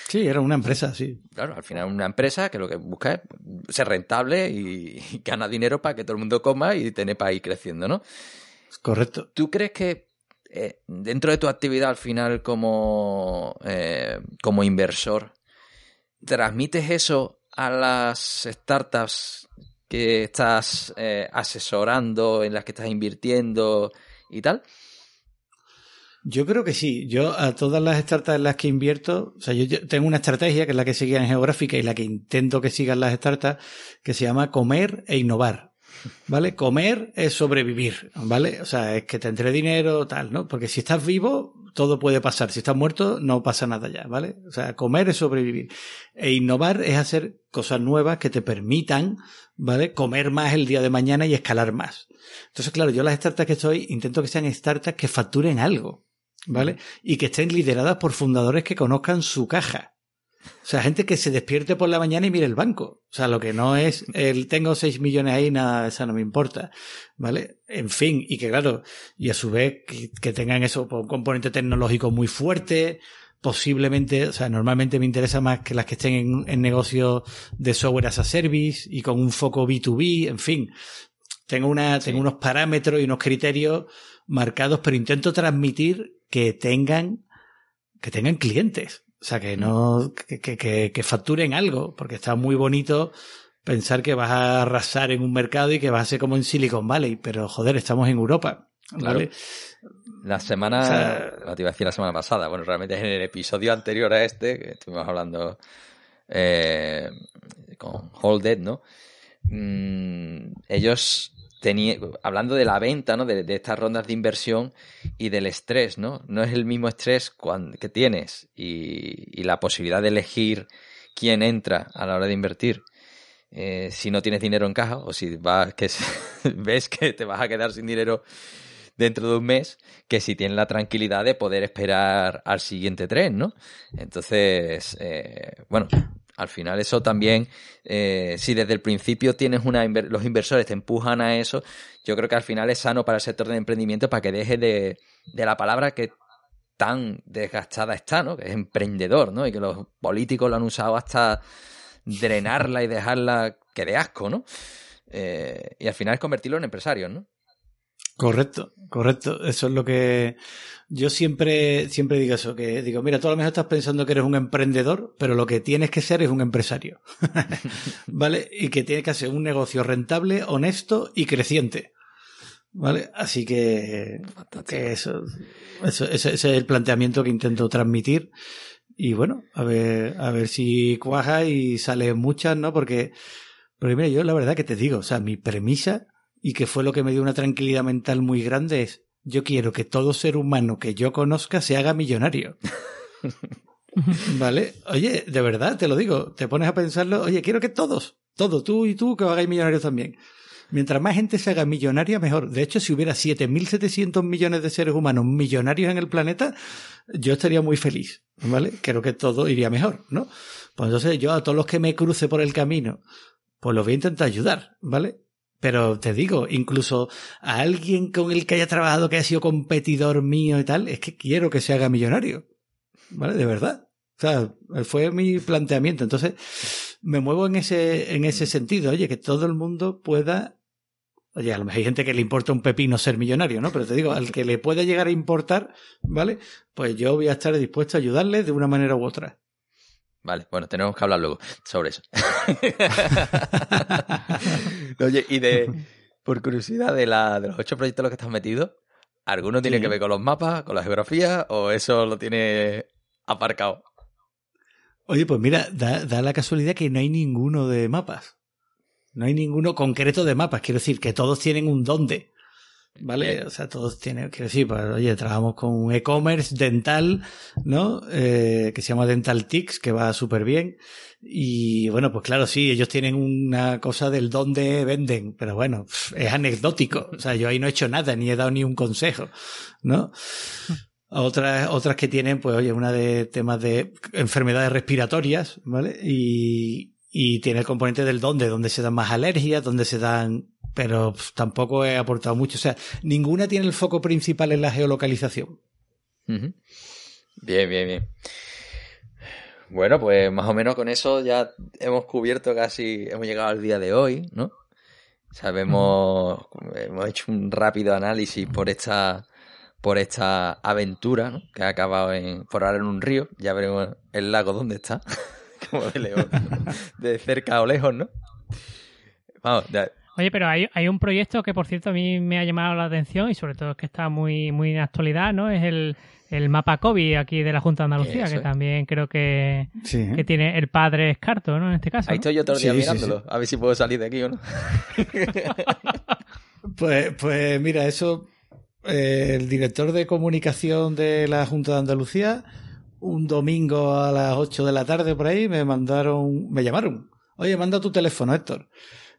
S4: Sí, era una empresa, sí.
S2: Claro, al final una empresa que lo que busca es ser rentable y, y gana dinero para que todo el mundo coma y tener para ir creciendo, ¿no?
S4: Correcto.
S2: ¿Tú crees que eh, dentro de tu actividad al final como, eh, como inversor, transmites eso a las startups que estás eh, asesorando, en las que estás invirtiendo y tal?
S4: Yo creo que sí. Yo a todas las startups en las que invierto, o sea, yo tengo una estrategia que es la que seguía en geográfica y la que intento que sigan las startups, que se llama comer e innovar. ¿Vale? Comer es sobrevivir, ¿vale? O sea, es que te entre dinero, tal, ¿no? Porque si estás vivo, todo puede pasar. Si estás muerto, no pasa nada ya, ¿vale? O sea, comer es sobrevivir. E innovar es hacer cosas nuevas que te permitan, ¿vale? Comer más el día de mañana y escalar más. Entonces, claro, yo las startups que estoy, intento que sean startups que facturen algo. ¿vale? Y que estén lideradas por fundadores que conozcan su caja. O sea, gente que se despierte por la mañana y mire el banco. O sea, lo que no es el tengo 6 millones ahí, nada, eso no me importa. ¿Vale? En fin, y que claro, y a su vez que, tengan eso, pues, un componente tecnológico muy fuerte, posiblemente, o sea, normalmente me interesa más que las que estén en, en negocios de software as a service y con un foco B2B, en fin. Tengo una, tengo unos parámetros y unos criterios marcados, pero intento transmitir que tengan, que tengan clientes. O sea, que no, que, que, que, facturen algo, porque está muy bonito pensar que vas a arrasar en un mercado y que vas a ser como en Silicon Valley, pero joder, estamos en Europa. ¿vale?
S2: La semana, te iba a decir la semana pasada, bueno, realmente en el episodio anterior a este, que estuvimos hablando eh, con Holded, ¿no? Mm, ellos hablando de la venta, ¿no? De, estas rondas de inversión y del estrés, ¿no? No es el mismo estrés que tienes y, la posibilidad de elegir quién entra a la hora de invertir. Eh, si no tienes dinero en caja o si vas, que ves que te vas a quedar sin dinero dentro de un mes, que si tienes la tranquilidad de poder esperar al siguiente tren, ¿no? Entonces, eh, bueno, al final eso también, eh, si desde el principio tienes una los inversores te empujan a eso, yo creo que al final es sano para el sector de emprendimiento para que deje de, de la palabra que tan desgastada está, ¿no? Que es emprendedor, ¿no? Y que los políticos lo han usado hasta drenarla y dejarla que de asco, ¿no? Eh, y al final es convertirlo en empresarios, ¿no?
S4: Correcto, correcto. Eso es lo que yo siempre, siempre digo eso, que digo, mira, tú a lo mejor estás pensando que eres un emprendedor, pero lo que tienes que ser es un empresario. ¿Vale? Y que tienes que hacer un negocio rentable, honesto y creciente. ¿Vale? Así que, que eso, eso, ese, es el planteamiento que intento transmitir. Y bueno, a ver, a ver si cuaja y sale muchas, ¿no? Porque, porque mira, yo la verdad que te digo, o sea, mi premisa, y que fue lo que me dio una tranquilidad mental muy grande, es yo quiero que todo ser humano que yo conozca se haga millonario. ¿Vale? Oye, de verdad, te lo digo, te pones a pensarlo, oye, quiero que todos, todos, tú y tú, que os hagáis millonarios también. Mientras más gente se haga millonaria, mejor. De hecho, si hubiera 7.700 millones de seres humanos millonarios en el planeta, yo estaría muy feliz, ¿vale? Creo que todo iría mejor, ¿no? Pues entonces yo a todos los que me cruce por el camino, pues los voy a intentar ayudar, ¿vale? Pero te digo, incluso a alguien con el que haya trabajado, que haya sido competidor mío y tal, es que quiero que se haga millonario. ¿Vale? De verdad. O sea, fue mi planteamiento. Entonces, me muevo en ese, en ese sentido. Oye, que todo el mundo pueda. Oye, a lo mejor hay gente que le importa un pepino ser millonario, ¿no? Pero te digo, al que le pueda llegar a importar, ¿vale? Pues yo voy a estar dispuesto a ayudarle de una manera u otra.
S2: Vale, bueno, tenemos que hablar luego sobre eso. Oye, y de, por curiosidad, de, la, de los ocho proyectos en los que estás metido, ¿alguno tiene que ver con los mapas, con la geografía, o eso lo tiene aparcado?
S4: Oye, pues mira, da, da la casualidad que no hay ninguno de mapas. No hay ninguno concreto de mapas. Quiero decir que todos tienen un dónde. ¿Vale? O sea, todos tienen, quiero decir, pues, oye, trabajamos con un e-commerce dental, ¿no? Eh, que se llama Dental Tix, que va súper bien. Y bueno, pues claro, sí, ellos tienen una cosa del dónde venden, pero bueno, es anecdótico. O sea, yo ahí no he hecho nada, ni he dado ni un consejo, ¿no? Otras, otras que tienen, pues oye, una de temas de enfermedades respiratorias, ¿vale? Y, y tiene el componente del dónde, donde se dan más alergias, donde se dan pero tampoco he aportado mucho. O sea, ninguna tiene el foco principal en la geolocalización.
S2: Bien, bien, bien. Bueno, pues más o menos con eso ya hemos cubierto casi, hemos llegado al día de hoy, ¿no? Sabemos, hemos hecho un rápido análisis por esta, por esta aventura, ¿no? Que ha acabado en, por ahora en un río. Ya veremos el lago dónde está, como de lejos, de cerca o lejos, ¿no?
S3: Vamos, ya, Oye, pero hay, hay un proyecto que, por cierto, a mí me ha llamado la atención y sobre todo es que está muy, muy en actualidad, ¿no? Es el, el mapa COVID aquí de la Junta de Andalucía,
S2: Eso
S3: que
S2: es.
S3: también creo que,
S4: Sí.
S3: que tiene el padre Escarto, ¿no? En este caso.
S2: Ahí
S3: ¿no?
S2: estoy yo todo el día
S4: Sí, sí,
S2: mirándolo, a ver si puedo salir de aquí o no.
S4: Pues, pues mira, eso, eh, el director de comunicación de la Junta de Andalucía, un domingo a las 8 de la tarde por ahí, me mandaron, me llamaron. Oye, manda tu teléfono, Héctor.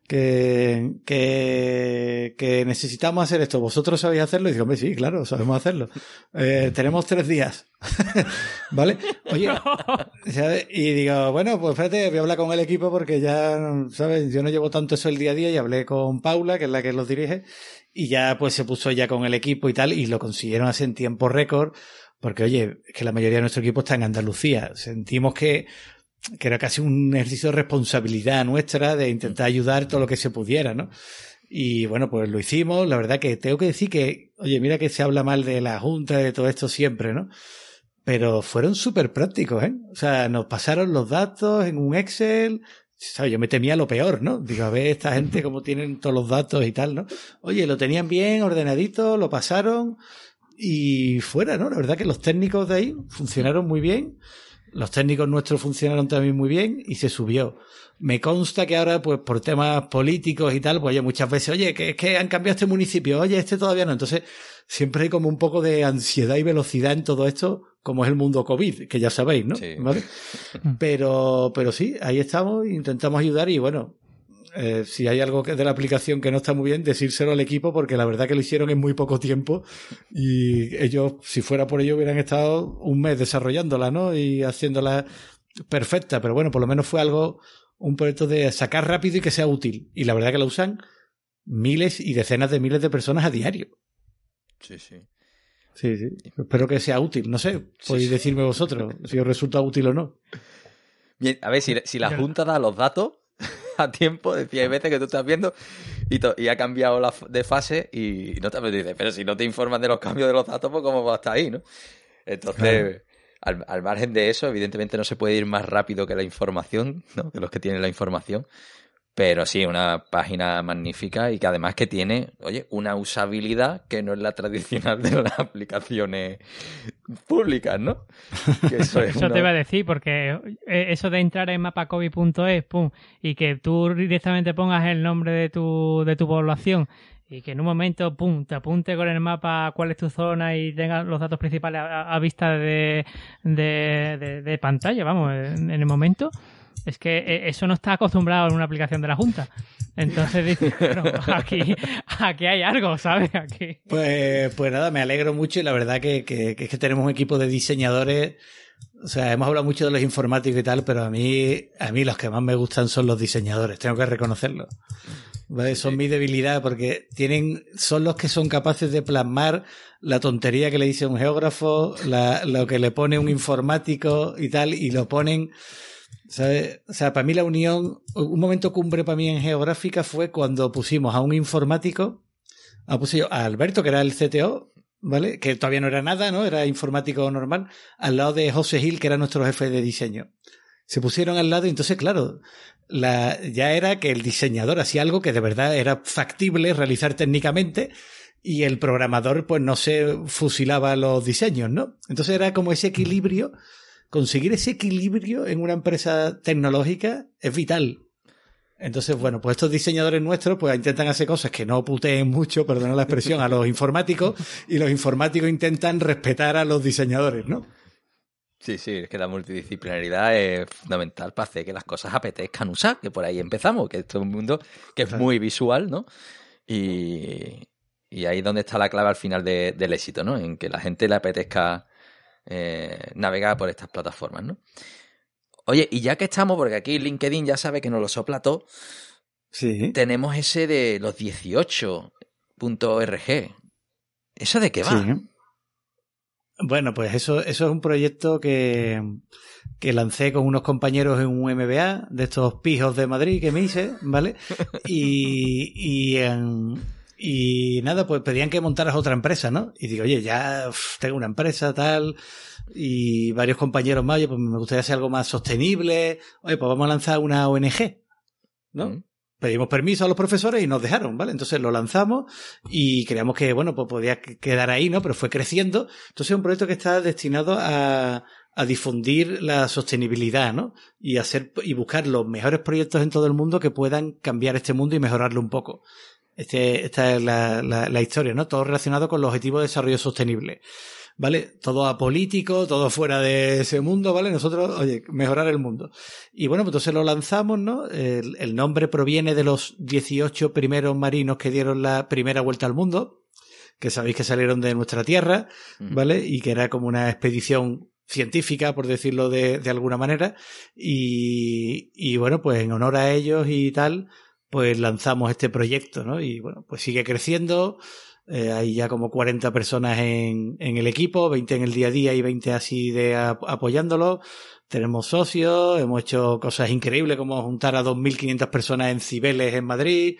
S4: Que, que, que necesitamos hacer esto. ¿Vosotros sabéis hacerlo? Y digo, hombre, sí, claro, sabemos hacerlo. Eh, tenemos tres días. ¿Vale? Oye, ¿sabes? Y digo, bueno, pues espérate, voy a hablar con el equipo porque ya, ¿sabes? Yo no llevo tanto eso el día a día y hablé con Paula, que es la que los dirige, y ya pues se puso ya con el equipo y tal, y lo consiguieron hacer en tiempo récord, porque oye, es que la mayoría de nuestro equipo está en Andalucía. Sentimos que, que era casi un ejercicio de responsabilidad nuestra de intentar ayudar todo lo que se pudiera, ¿no? Y bueno, pues lo hicimos. La verdad que tengo que decir que, oye, mira que se habla mal de la Junta, de todo esto siempre, ¿no? Pero fueron súper prácticos, ¿eh? O sea, nos pasaron los datos en un Excel. ¿Sabes? Yo me temía lo peor, ¿no? Digo, a ver, esta gente cómo tienen todos los datos y tal, ¿no? Oye, lo tenían bien, ordenadito, lo pasaron y fuera, ¿no? La verdad que los técnicos de ahí funcionaron muy bien. Los técnicos nuestros funcionaron también muy bien y se subió. Me consta que ahora, pues por temas políticos y tal, pues oye, muchas veces, oye, que es que han cambiado este municipio, oye, este todavía no. Entonces, siempre hay como un poco de ansiedad y velocidad en todo esto, como es el mundo COVID, que ya sabéis, ¿no?
S2: Sí.
S4: ¿Vale? Pero, pero sí, ahí estamos, intentamos ayudar y bueno, eh, si hay algo que de la aplicación que no está muy bien, decírselo al equipo, porque la verdad que lo hicieron en muy poco tiempo y ellos, si fuera por ello, hubieran estado un mes desarrollándola, ¿no? Y haciéndola perfecta, pero bueno, por lo menos fue algo, un proyecto de sacar rápido y que sea útil. Y la verdad que lo usan miles y decenas de miles de personas a diario.
S2: Sí, sí.
S4: Sí, sí. Espero que sea útil. No sé, podéis
S2: sí.
S4: decirme vosotros si os resulta útil o no.
S2: Bien, a ver, si, si la Junta da los datos a tiempo, decía, hay veces que tú estás viendo y, y ha cambiado la de fase y no te dices, pero si no te informan de los cambios de los datos, pues cómo va a estar ahí, ¿no? Entonces, al, al margen de eso, evidentemente no se puede ir más rápido que la información, ¿no? Que los que tienen la información. Pero sí, una página magnífica y que además que tiene, oye, una usabilidad que no es la tradicional de las aplicaciones públicas, ¿no? Que eso es
S3: Eso
S2: una-
S3: te iba a decir, porque eh, eso de entrar en mapacovi.es, pum, y que tú directamente pongas el nombre de tu, de tu población y que en un momento, pum, te apunte con el mapa cuál es tu zona y tengas los datos principales a, a vista de, de, de- de pantalla, vamos, en, en el momento. Es que eh, eso no está acostumbrado en una aplicación de la Junta. Entonces dices, bueno, aquí, aquí hay algo, ¿sabes? Aquí.
S4: Pues, pues nada, me alegro mucho y la verdad que, que, que es que tenemos un equipo de diseñadores. O sea, hemos hablado mucho de los informáticos y tal, pero a mí, a mí los que más me gustan son los diseñadores, tengo que reconocerlo. ¿Vale? Son mi debilidad porque tienen, son los que son capaces de plasmar la tontería que le dice un geógrafo, la- lo que le pone un informático y tal, y lo ponen, O sea, para mí la unión, un momento cumbre para mí en geográfica fue cuando pusimos a un informático a Alberto, que era el CTO, ¿vale? Que todavía no era nada, ¿no? Era informático normal, al lado de José Gil, que era nuestro jefe de diseño. Se pusieron al lado y entonces, claro, la, ya era que el diseñador hacía algo que de verdad era factible realizar técnicamente y el programador pues no se fusilaba los diseños, ¿no? Entonces era como ese equilibrio, conseguir ese equilibrio en una empresa tecnológica es vital. Entonces, bueno, pues estos diseñadores nuestros pues intentan hacer cosas que no puteen mucho, perdona la expresión, a los informáticos y los informáticos intentan respetar a los diseñadores, ¿no?
S2: Sí, sí, es que la multidisciplinaridad es fundamental para hacer que las cosas apetezcan usar, que por ahí empezamos, que esto es un mundo que es muy visual, ¿no? Y, y ahí es donde está la clave al final de- del éxito, ¿no? En que la gente le apetezca eh, navegar por estas plataformas, ¿no? Oye, y ya que estamos, porque aquí LinkedIn ya sabe que nos lo sopla todo,
S4: Sí.
S2: tenemos ese de los 18.org. ¿Eso de qué va?
S4: Sí. Bueno, pues eso, eso es un proyecto que, que lancé con unos compañeros en un MBA de estos pijos de Madrid que me hice, ¿vale? Y, y, en- y nada, pues pedían que montaras otra empresa, ¿no? Y digo, oye, ya uf, tengo una empresa, tal, y varios compañeros más, oye, pues me gustaría hacer algo más sostenible, oye, pues vamos a lanzar una ONG, ¿no?
S2: Mm.
S4: pedimos permiso a los profesores y nos dejaron, ¿vale? Entonces lo lanzamos y creíamos que, bueno, pues podía quedar ahí, ¿no? Pero fue creciendo. Entonces es un proyecto que está destinado a, a difundir la sostenibilidad, ¿no? Y hacer y buscar los mejores proyectos en todo el mundo que puedan cambiar este mundo y mejorarlo un poco. Este, esta es la, la, la historia, ¿no? Todo relacionado con los objetivos de desarrollo sostenible. ¿vale? Todo apolítico, todo fuera de ese mundo, ¿vale? Nosotros, oye, mejorar el mundo. Y bueno, pues entonces lo lanzamos, ¿no? El, el nombre proviene de los 18 primeros marinos que dieron la primera vuelta al mundo, que sabéis que salieron de nuestra tierra, ¿vale? Y que era como una expedición científica, por decirlo de, de alguna manera. Y, y bueno, pues en honor a ellos y tal, pues lanzamos este proyecto, ¿no? Y bueno, pues sigue creciendo. Eh, hay ya como 40 personas en, en, el equipo, 20 en el día a día y 20 así de ap apoyándolo. Tenemos socios, hemos hecho cosas increíbles como juntar a 2.500 personas en Cibeles en Madrid.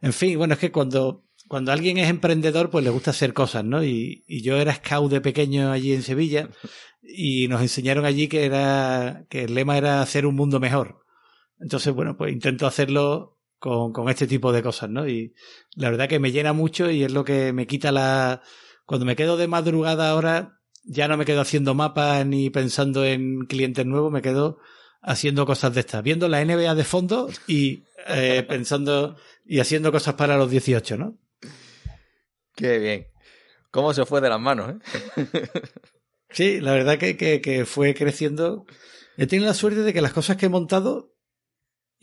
S4: En fin, bueno, es que cuando, cuando alguien es emprendedor, pues le gusta hacer cosas, ¿no? Y, y yo era scout de pequeño allí en Sevilla y nos enseñaron allí que era, que el lema era hacer un mundo mejor. Entonces, bueno, pues intento hacerlo con, con, este tipo de cosas, ¿no? Y la verdad que me llena mucho y es lo que me quita la... Cuando me quedo de madrugada ahora, ya no me quedo haciendo mapas ni pensando en clientes nuevos, me quedo haciendo cosas de estas, viendo la NBA de fondo y eh, pensando y haciendo cosas para los 18, ¿no?
S2: Qué bien. ¿Cómo se fue de las manos? Eh?
S4: sí, la verdad que, que, que fue creciendo. He tenido la suerte de que las cosas que he montado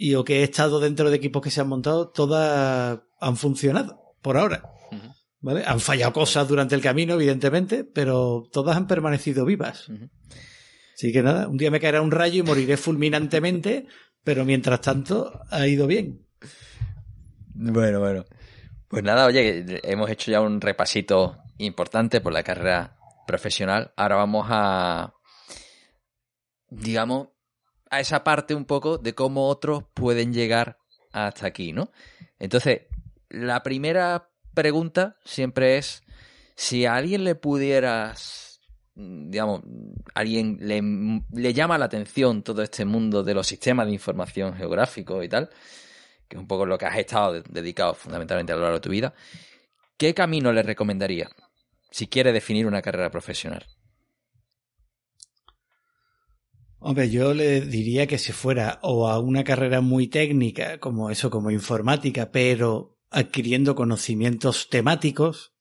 S4: y o que he estado dentro de equipos que se han montado, todas han funcionado, por ahora. Uh -huh. ¿Vale? Han fallado cosas durante el camino, evidentemente, pero todas han permanecido vivas. Uh -huh. Así que nada, un día me caerá un rayo y moriré fulminantemente, pero mientras tanto ha ido bien.
S2: Bueno, bueno. Pues nada, oye, hemos hecho ya un repasito importante por la carrera profesional. Ahora vamos a, digamos, a esa parte un poco de cómo otros pueden llegar hasta aquí, ¿no? Entonces, la primera pregunta siempre es si a alguien le pudieras, digamos, alguien le, llama la atención todo este mundo de los sistemas de información geográfico y tal, que es un poco lo que has estado dedicado fundamentalmente a lo largo de tu vida, ¿qué camino le recomendaría si quiere definir una carrera profesional?
S4: Hombre, yo le diría que si fuera o a una carrera muy técnica, como eso, como informática, pero adquiriendo conocimientos temáticos,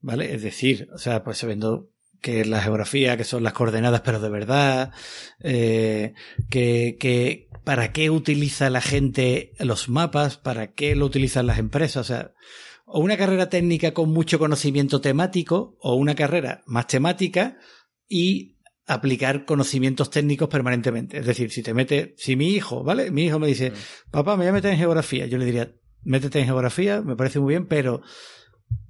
S4: ¿vale? Es decir, o sea, pues sabiendo que la geografía, que son las coordenadas, pero de verdad, eh, que, que para qué utiliza la gente los mapas, para qué lo utilizan las empresas, o sea, o una carrera técnica con mucho conocimiento temático, o una carrera más temática y aplicar conocimientos técnicos permanentemente. Es decir, si te mete, si mi hijo, ¿vale? Mi hijo me dice, papá, me voy a meter en geografía. Yo le diría, métete en geografía, me parece muy bien, pero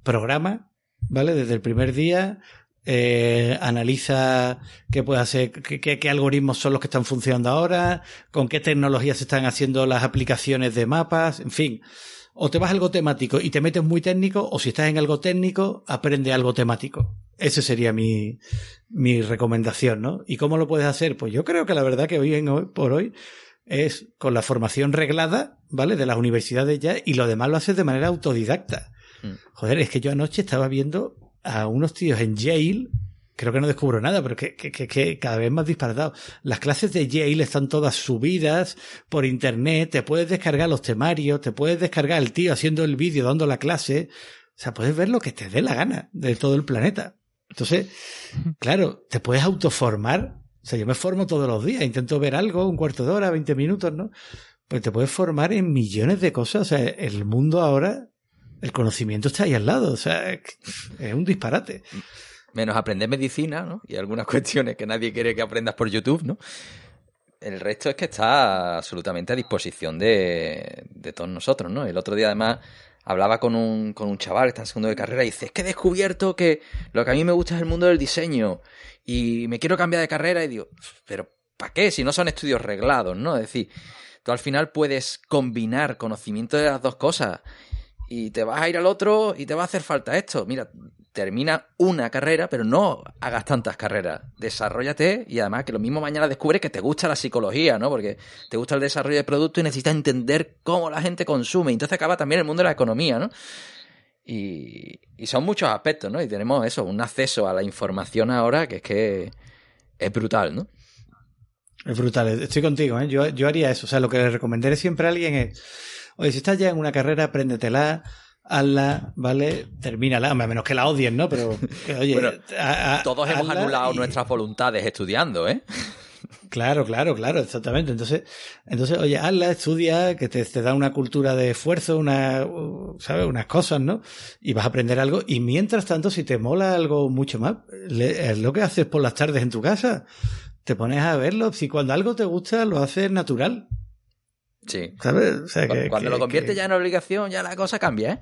S4: programa, ¿vale? Desde el primer día, eh, analiza qué puede hacer, qué, qué, qué, algoritmos son los que están funcionando ahora, con qué tecnologías se están haciendo las aplicaciones de mapas, en fin. O te vas a algo temático y te metes muy técnico, o si estás en algo técnico, aprende algo temático. Esa sería mi, mi recomendación, ¿no? ¿Y cómo lo puedes hacer? Pues yo creo que la verdad que hoy, en, hoy por hoy es con la formación reglada, ¿vale? De las universidades ya, y lo demás lo haces de manera autodidacta. Mm. Joder, es que yo anoche estaba viendo a unos tíos en Yale, creo que no descubro nada, pero que, que, que, cada vez más disparatado. Las clases de Yale están todas subidas por internet, te puedes descargar los temarios, te puedes descargar el tío haciendo el vídeo, dando la clase. O sea, puedes ver lo que te dé la gana de todo el planeta. Entonces, claro, te puedes autoformar. O sea, yo me formo todos los días, intento ver algo, un cuarto de hora, 20 minutos, ¿no? Pues te puedes formar en millones de cosas. O sea, el mundo ahora, el conocimiento está ahí al lado. O sea, es un disparate.
S2: Menos aprender medicina, ¿no? Y algunas cuestiones que nadie quiere que aprendas por YouTube, ¿no? El resto es que está absolutamente a disposición de, de todos nosotros, ¿no? El otro día, además, hablaba con un, con un chaval que está en segundo de carrera y dice, es que he descubierto que lo que a mí me gusta es el mundo del diseño y me quiero cambiar de carrera y digo, pero ¿para qué? Si no son estudios reglados, ¿no? Es decir, tú al final puedes combinar conocimiento de las dos cosas y te vas a ir al otro y te va a hacer falta esto. Mira, termina una carrera, pero no hagas tantas carreras. Desarrollate y además que lo mismo mañana descubres que te gusta la psicología, ¿no? Porque te gusta el desarrollo de producto y necesitas entender cómo la gente consume. Entonces acaba también el mundo de la economía, ¿no? Y, y son muchos aspectos, ¿no? Y tenemos eso, un acceso a la información ahora que es que es brutal, ¿no?
S4: Es brutal, estoy contigo, ¿eh? Yo, yo haría eso. O sea, lo que le recomendaré siempre a alguien es, oye, si estás ya en una carrera, apréndetela, hazla, ¿vale? Termínala, a menos que la odies, ¿no? Pero, oye,
S2: todos hemos anulado nuestras voluntades estudiando, ¿eh?
S4: Claro, claro, claro, exactamente. Entonces, entonces, oye, hazla, estudia, que te, te da una cultura de esfuerzo, una, ¿sabes? Unas cosas, ¿no? Y vas a aprender algo. Y mientras tanto, si te mola algo mucho más, es lo que haces por las tardes en tu casa te pones a verlo. Si cuando algo te gusta, lo haces natural.
S2: Sí.
S4: ¿Sabes?
S2: O sea, cuando, que, cuando lo convierte ya en obligación, ya la cosa cambia, ¿eh?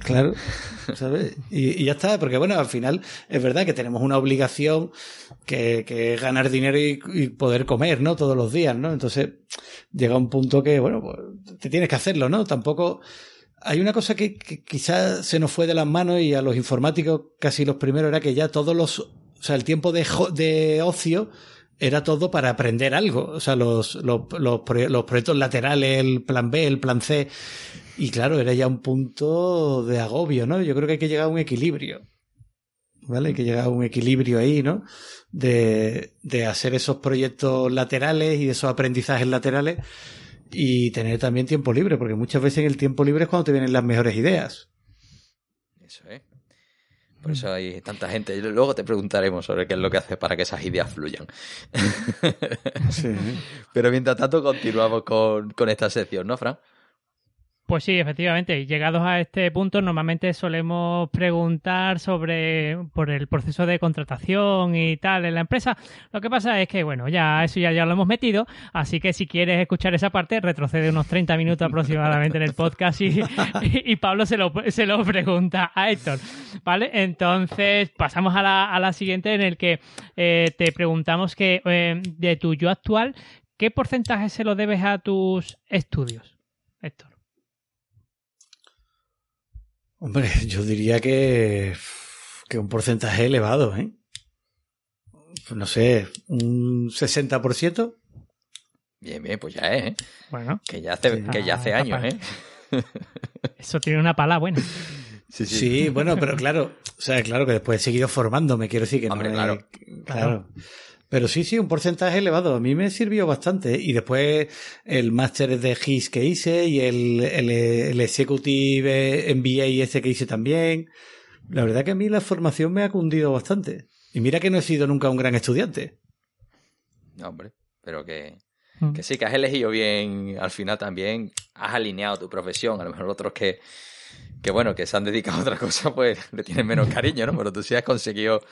S4: Claro. ¿Sabes? Y, y, ya está, porque bueno, al final es verdad que tenemos una obligación que, que es ganar dinero y, y, poder comer, ¿no? Todos los días, ¿no? Entonces llega un punto que, bueno, pues te tienes que hacerlo, ¿no? Tampoco. Hay una cosa que, que quizás se nos fue de las manos y a los informáticos casi los primeros era que ya todos los. O sea, el tiempo de, de ocio era todo para aprender algo. O sea, los, los, los, proyectos laterales, el plan B, el plan C. Y claro, era ya un punto de agobio, ¿no? Yo creo que hay que llegar a un equilibrio. ¿Vale? Hay que llegar a un equilibrio ahí, ¿no? De, de hacer esos proyectos laterales y esos aprendizajes laterales y tener también tiempo libre, porque muchas veces en el tiempo libre es cuando te vienen las mejores ideas.
S2: Eso es. Por eso hay tanta gente. Luego te preguntaremos sobre qué es lo que hace para que esas ideas fluyan. Sí. Pero mientras tanto continuamos con, con esta sección, ¿no, Fran?
S3: Pues sí, efectivamente. Llegados a este punto, normalmente solemos preguntar sobre por el proceso de contratación y tal en la empresa. Lo que pasa es que, bueno, ya eso ya, ya lo hemos metido, así que si quieres escuchar esa parte, retrocede unos 30 minutos aproximadamente en el podcast y, Pablo se lo, se lo pregunta a Héctor. ¿Vale? Entonces, pasamos a la, a la siguiente en el que eh, te preguntamos que eh, de tu yo actual, ¿qué porcentaje se lo debes a tus estudios, Héctor?
S4: Hombre, yo diría que, que un porcentaje elevado, ¿eh? No sé, un 60%.
S2: Bien, bien, pues ya es, ¿eh? Bueno. Que ya hace, que ya hace años, ¿eh?
S3: Eso tiene una pala buena.
S4: Sí, sí. sí, bueno, pero claro, o sea, claro que después he seguido formándome, quiero decir que
S2: Hombre,
S4: no
S2: claro.
S4: claro. Pero sí, sí, un porcentaje elevado. A mí me sirvió bastante. Y después el máster de GIS que hice y el, el, el Executive MBA ese que hice también. La verdad que a mí la formación me ha cundido bastante. Y mira que no he sido nunca un gran estudiante.
S2: No, hombre, pero que, que sí, que has elegido bien al final también. Has alineado tu profesión. A lo mejor otros que, que bueno, que se han dedicado a otra cosa, pues le tienen menos cariño, ¿no? Pero tú sí has conseguido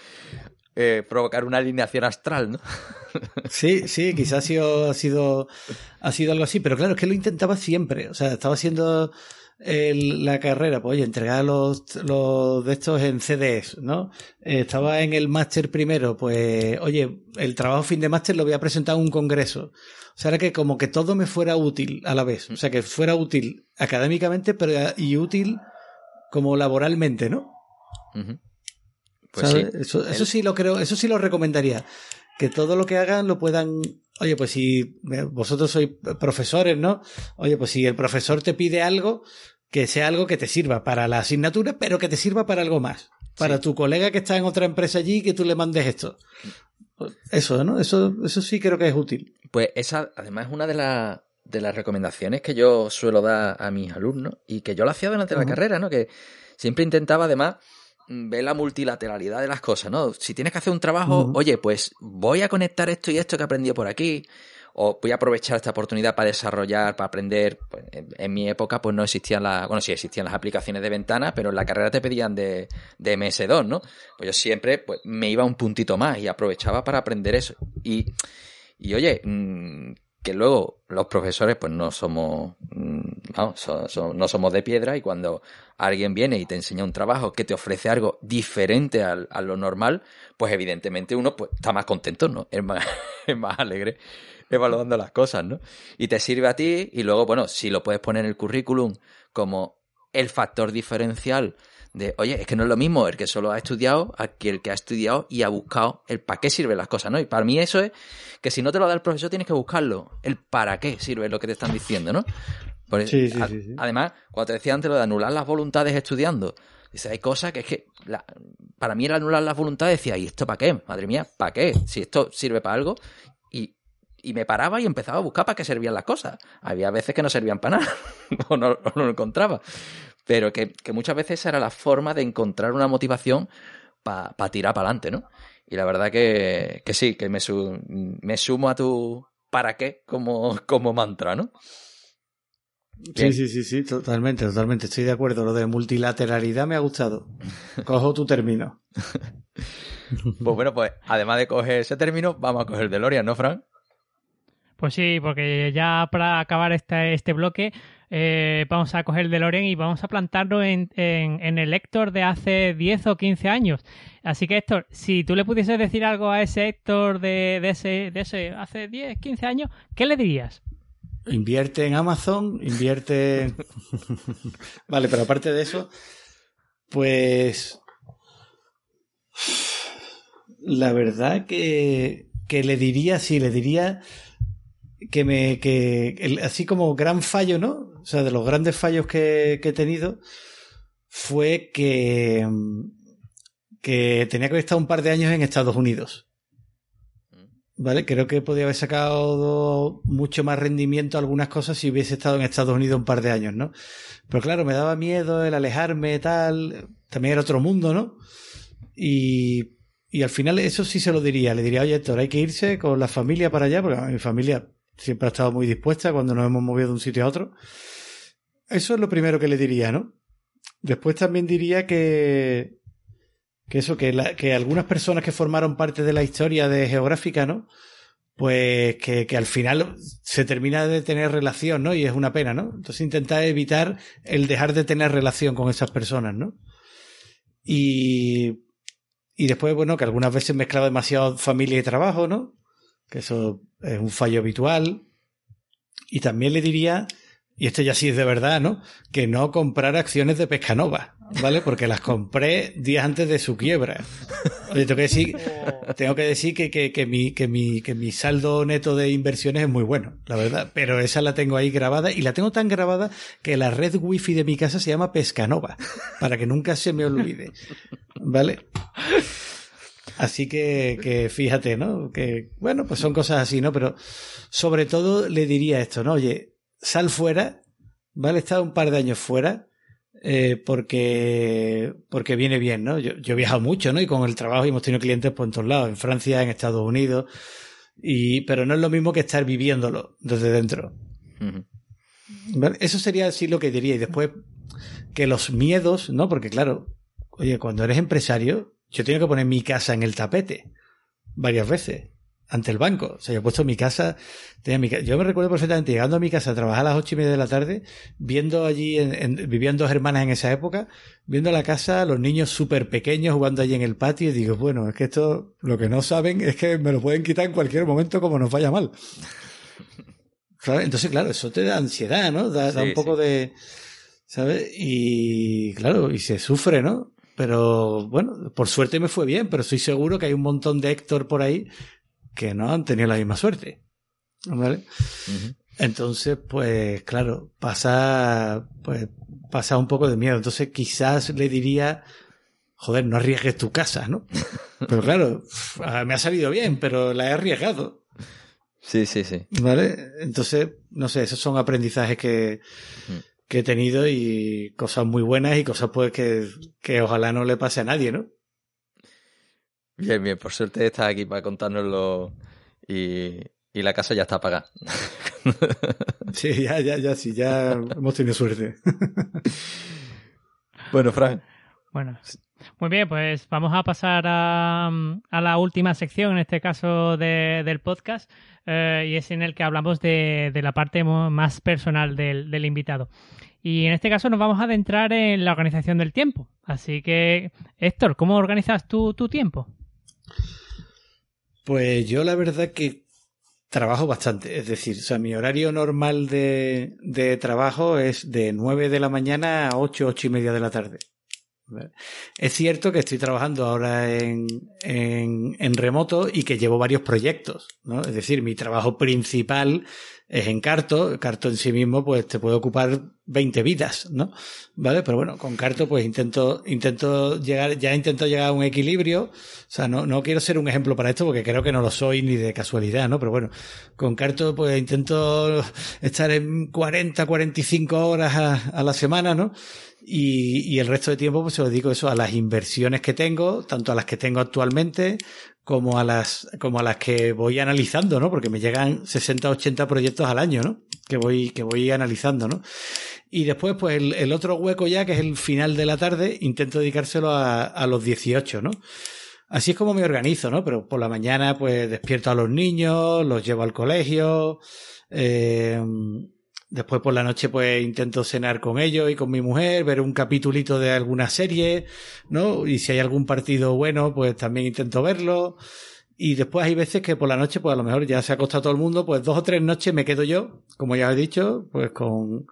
S2: eh, provocar una alineación astral, ¿no?
S4: Sí, sí, quizás ha sido, ha sido, ha sido algo así, pero claro, es que lo intentaba siempre. O sea, estaba haciendo el, la carrera, pues oye, entregar los, los de estos en CDs, ¿no? Eh, estaba en el máster primero, pues oye, el trabajo fin de máster lo voy a presentar en un congreso. O sea, era que como que todo me fuera útil a la vez. O sea, que fuera útil académicamente pero, y útil como laboralmente, ¿no?
S2: Uh pues sí.
S4: Eso, eso sí lo creo, eso sí lo recomendaría. Que todo lo que hagan lo puedan. Oye, pues si vosotros sois profesores, ¿no? Oye, pues si el profesor te pide algo, que sea algo que te sirva para la asignatura, pero que te sirva para algo más. Para sí. tu colega que está en otra empresa allí, que tú le mandes esto. Eso, ¿no? Eso, eso sí creo que es útil.
S2: Pues esa, además, es una de, la, de las recomendaciones que yo suelo dar a mis alumnos y que yo lo hacía durante uh -huh. la carrera, ¿no? Que siempre intentaba, además, ver la multilateralidad de las cosas, ¿no? Si tienes que hacer un trabajo, uh -huh. oye, pues voy a conectar esto y esto que he aprendido por aquí, o voy a aprovechar esta oportunidad para desarrollar, para aprender. Pues, en, en, mi época, pues no existían las, bueno, sí existían las aplicaciones de ventana, pero en la carrera te pedían de, de MS2, ¿no? Pues yo siempre, pues me iba un puntito más y aprovechaba para aprender eso. Y, y oye, mmm, que luego los profesores pues no somos so, no somos de piedra y cuando alguien viene y te enseña un trabajo que te ofrece algo diferente a lo normal, pues evidentemente uno pues está más contento, ¿no? Es más, es más alegre evaluando las cosas, ¿no? Y te sirve a ti y luego, bueno, si lo puedes poner en el currículum como el factor diferencial De, oye, es que no es lo mismo el que solo ha estudiado que el que ha estudiado y ha buscado el para qué sirven las cosas, ¿no? Y para mí eso es que si no te lo da el profesor tienes que buscarlo, el para qué sirve lo que te están diciendo, ¿no?
S4: sí, sí, sí,
S2: Además, cuando te decía antes lo de anular las voluntades estudiando, dice, hay cosas que es que para mí el anular las voluntades decía, ¿y esto para qué? Madre mía, ¿para qué? Si esto sirve para algo. Y, y me paraba y empezaba a buscar para qué servían las cosas. Había veces que no servían para nada, o, no, lo encontraba. Pero que, muchas veces esa era la forma de encontrar una motivación para tirar para adelante, ¿no? Y la verdad que, que sí, que me, me sumo a tu para qué como, como mantra, ¿no?
S4: Sí, sí, sí, sí, totalmente, totalmente. Estoy de acuerdo. Lo de multilateralidad me ha gustado. Cojo tu término.
S2: pues bueno, pues además de coger ese término, vamos a coger DeLorean, ¿no, Frank?
S3: Pues sí, porque ya para acabar este, este bloque eh, vamos a coger el DeLorean y vamos a plantarlo en, en, el Héctor de hace 10 o 15 años. Así que Héctor, si tú le pudieses decir algo a ese Héctor de, de, ese, de ese hace 10, 15 años, ¿qué le dirías?
S4: Invierte en Amazon, invierte. vale, pero aparte de eso, pues. La verdad que, que le diría, sí, le diría que me. que Así como gran fallo, ¿no? O sea, de los grandes fallos que, que he tenido, fue que. que tenía que haber estado un par de años en Estados Unidos. ¿vale? Creo que podría haber sacado mucho más rendimiento a algunas cosas si hubiese estado en Estados Unidos un par de años, ¿no? Pero claro, me daba miedo el alejarme, tal. También era otro mundo, ¿no? Y, y al final eso sí se lo diría. Le diría, oye, Héctor, hay que irse con la familia para allá, porque mi familia siempre ha estado muy dispuesta cuando nos hemos movido de un sitio a otro. Eso es lo primero que le diría, ¿no? Después también diría que, que eso, que, que algunas personas que formaron parte de la historia de geográfica, ¿no? Pues que, que, al final se termina de tener relación, ¿no? Y es una pena, ¿no? Entonces intentar evitar el dejar de tener relación con esas personas, ¿no? Y, y después, bueno, que algunas veces mezclaba demasiado familia y trabajo, ¿no? Que eso es un fallo habitual. Y también le diría, y esto ya sí es de verdad, ¿no? Que no comprar acciones de Pescanova. ¿vale? Porque las compré días antes de su quiebra. Oye, tengo que decir, tengo que, decir que, que, que, mi, que, mi, que mi saldo neto de inversiones es muy bueno, la verdad. Pero esa la tengo ahí grabada y la tengo tan grabada que la red wifi de mi casa se llama Pescanova, para que nunca se me olvide. ¿Vale? Así que, que fíjate, ¿no? Que, bueno, pues son cosas así, ¿no? Pero sobre todo le diría esto, ¿no? Oye, sal fuera, ¿vale? Está un par de años fuera eh, porque, porque viene bien, ¿no? Yo, yo, he viajado mucho, ¿no? Y con el trabajo hemos tenido clientes por todos lados, en Francia, en Estados Unidos, y, pero no es lo mismo que estar viviéndolo desde dentro. Eso sería así lo que diría. Y después, que los miedos, ¿no? Porque claro, oye, cuando eres empresario, yo tengo que poner mi casa en el tapete varias veces ante el banco. O sea, yo he puesto mi casa, tenía mi, yo me recuerdo perfectamente llegando a mi casa a trabajar a las ocho y media de la tarde, viendo allí, en, vivían dos hermanas en esa época, viendo la casa, los niños súper pequeños jugando allí en el patio y digo, bueno, es que esto, lo que no saben es que me lo pueden quitar en cualquier momento como nos vaya mal. Entonces, claro, eso te da ansiedad, ¿no? Da, da un poco de, ¿sabes? Y claro, y se sufre, ¿no? Pero bueno, por suerte me fue bien, pero estoy seguro que hay un montón de Héctor por ahí que no han tenido la misma suerte. ¿Vale? Entonces, pues claro, pasa, pues pasa un poco de miedo. Entonces, quizás le diría, joder, no arriesgues tu casa, ¿no? Pero claro, me ha salido bien, pero la he arriesgado.
S2: Sí, sí, sí.
S4: ¿Vale? Entonces, no sé, esos son aprendizajes que, que he tenido y cosas muy buenas y cosas pues que, que ojalá no le pase a nadie, ¿no?
S2: Bien, bien, por suerte estás aquí para contárnoslo y, y la casa ya está pagada.
S4: Sí, ya, ya, ya, sí, ya hemos tenido suerte.
S2: Bueno, Frank.
S3: Bueno, muy bien, pues vamos a pasar a, a la última sección, en este caso de, del podcast, eh, y es en el que hablamos de, la parte más personal del, del, invitado. Y en este caso nos vamos a adentrar en la organización del tiempo. Así que, Héctor, ¿cómo organizas tu tiempo?
S4: Pues yo la verdad que trabajo bastante. Es decir, o sea, mi horario normal de, de trabajo es de 9 de la mañana a 8, 8 y media de la tarde. Es cierto que estoy trabajando ahora en, en, remoto y que llevo varios proyectos, ¿no? Es decir, mi trabajo principal es en Carto. Carto en sí mismo, pues te puede ocupar 20 vidas, ¿no? ¿Vale? Pero bueno, con Carto, pues intento, intento llegar, ya intento llegar a un equilibrio. O sea, no, no quiero ser un ejemplo para esto porque creo que no lo soy ni de casualidad, ¿no? Pero bueno, con Carto, pues intento estar en 40, 45 horas a, a la semana, ¿no? Y, el resto de tiempo pues se lo dedico eso a las inversiones que tengo, tanto a las que tengo actualmente como a las, como a las que voy analizando, ¿no? Porque me llegan 60, 80 proyectos al año, ¿no? Que voy, que voy analizando, ¿no? Y después, pues el, otro hueco ya, que es el final de la tarde, intento dedicárselo a, a los 18, ¿no? Así es como me organizo, ¿no? Pero por la mañana, pues despierto a los niños, los llevo al colegio, eh, Después por la noche pues intento cenar con ellos y con mi mujer, ver un capitulito de alguna serie, ¿no? Y si hay algún partido bueno, pues también intento verlo. Y después hay veces que por la noche, pues a lo mejor ya se ha acostado todo el mundo, pues dos o tres noches me quedo yo, como ya he dicho, pues con,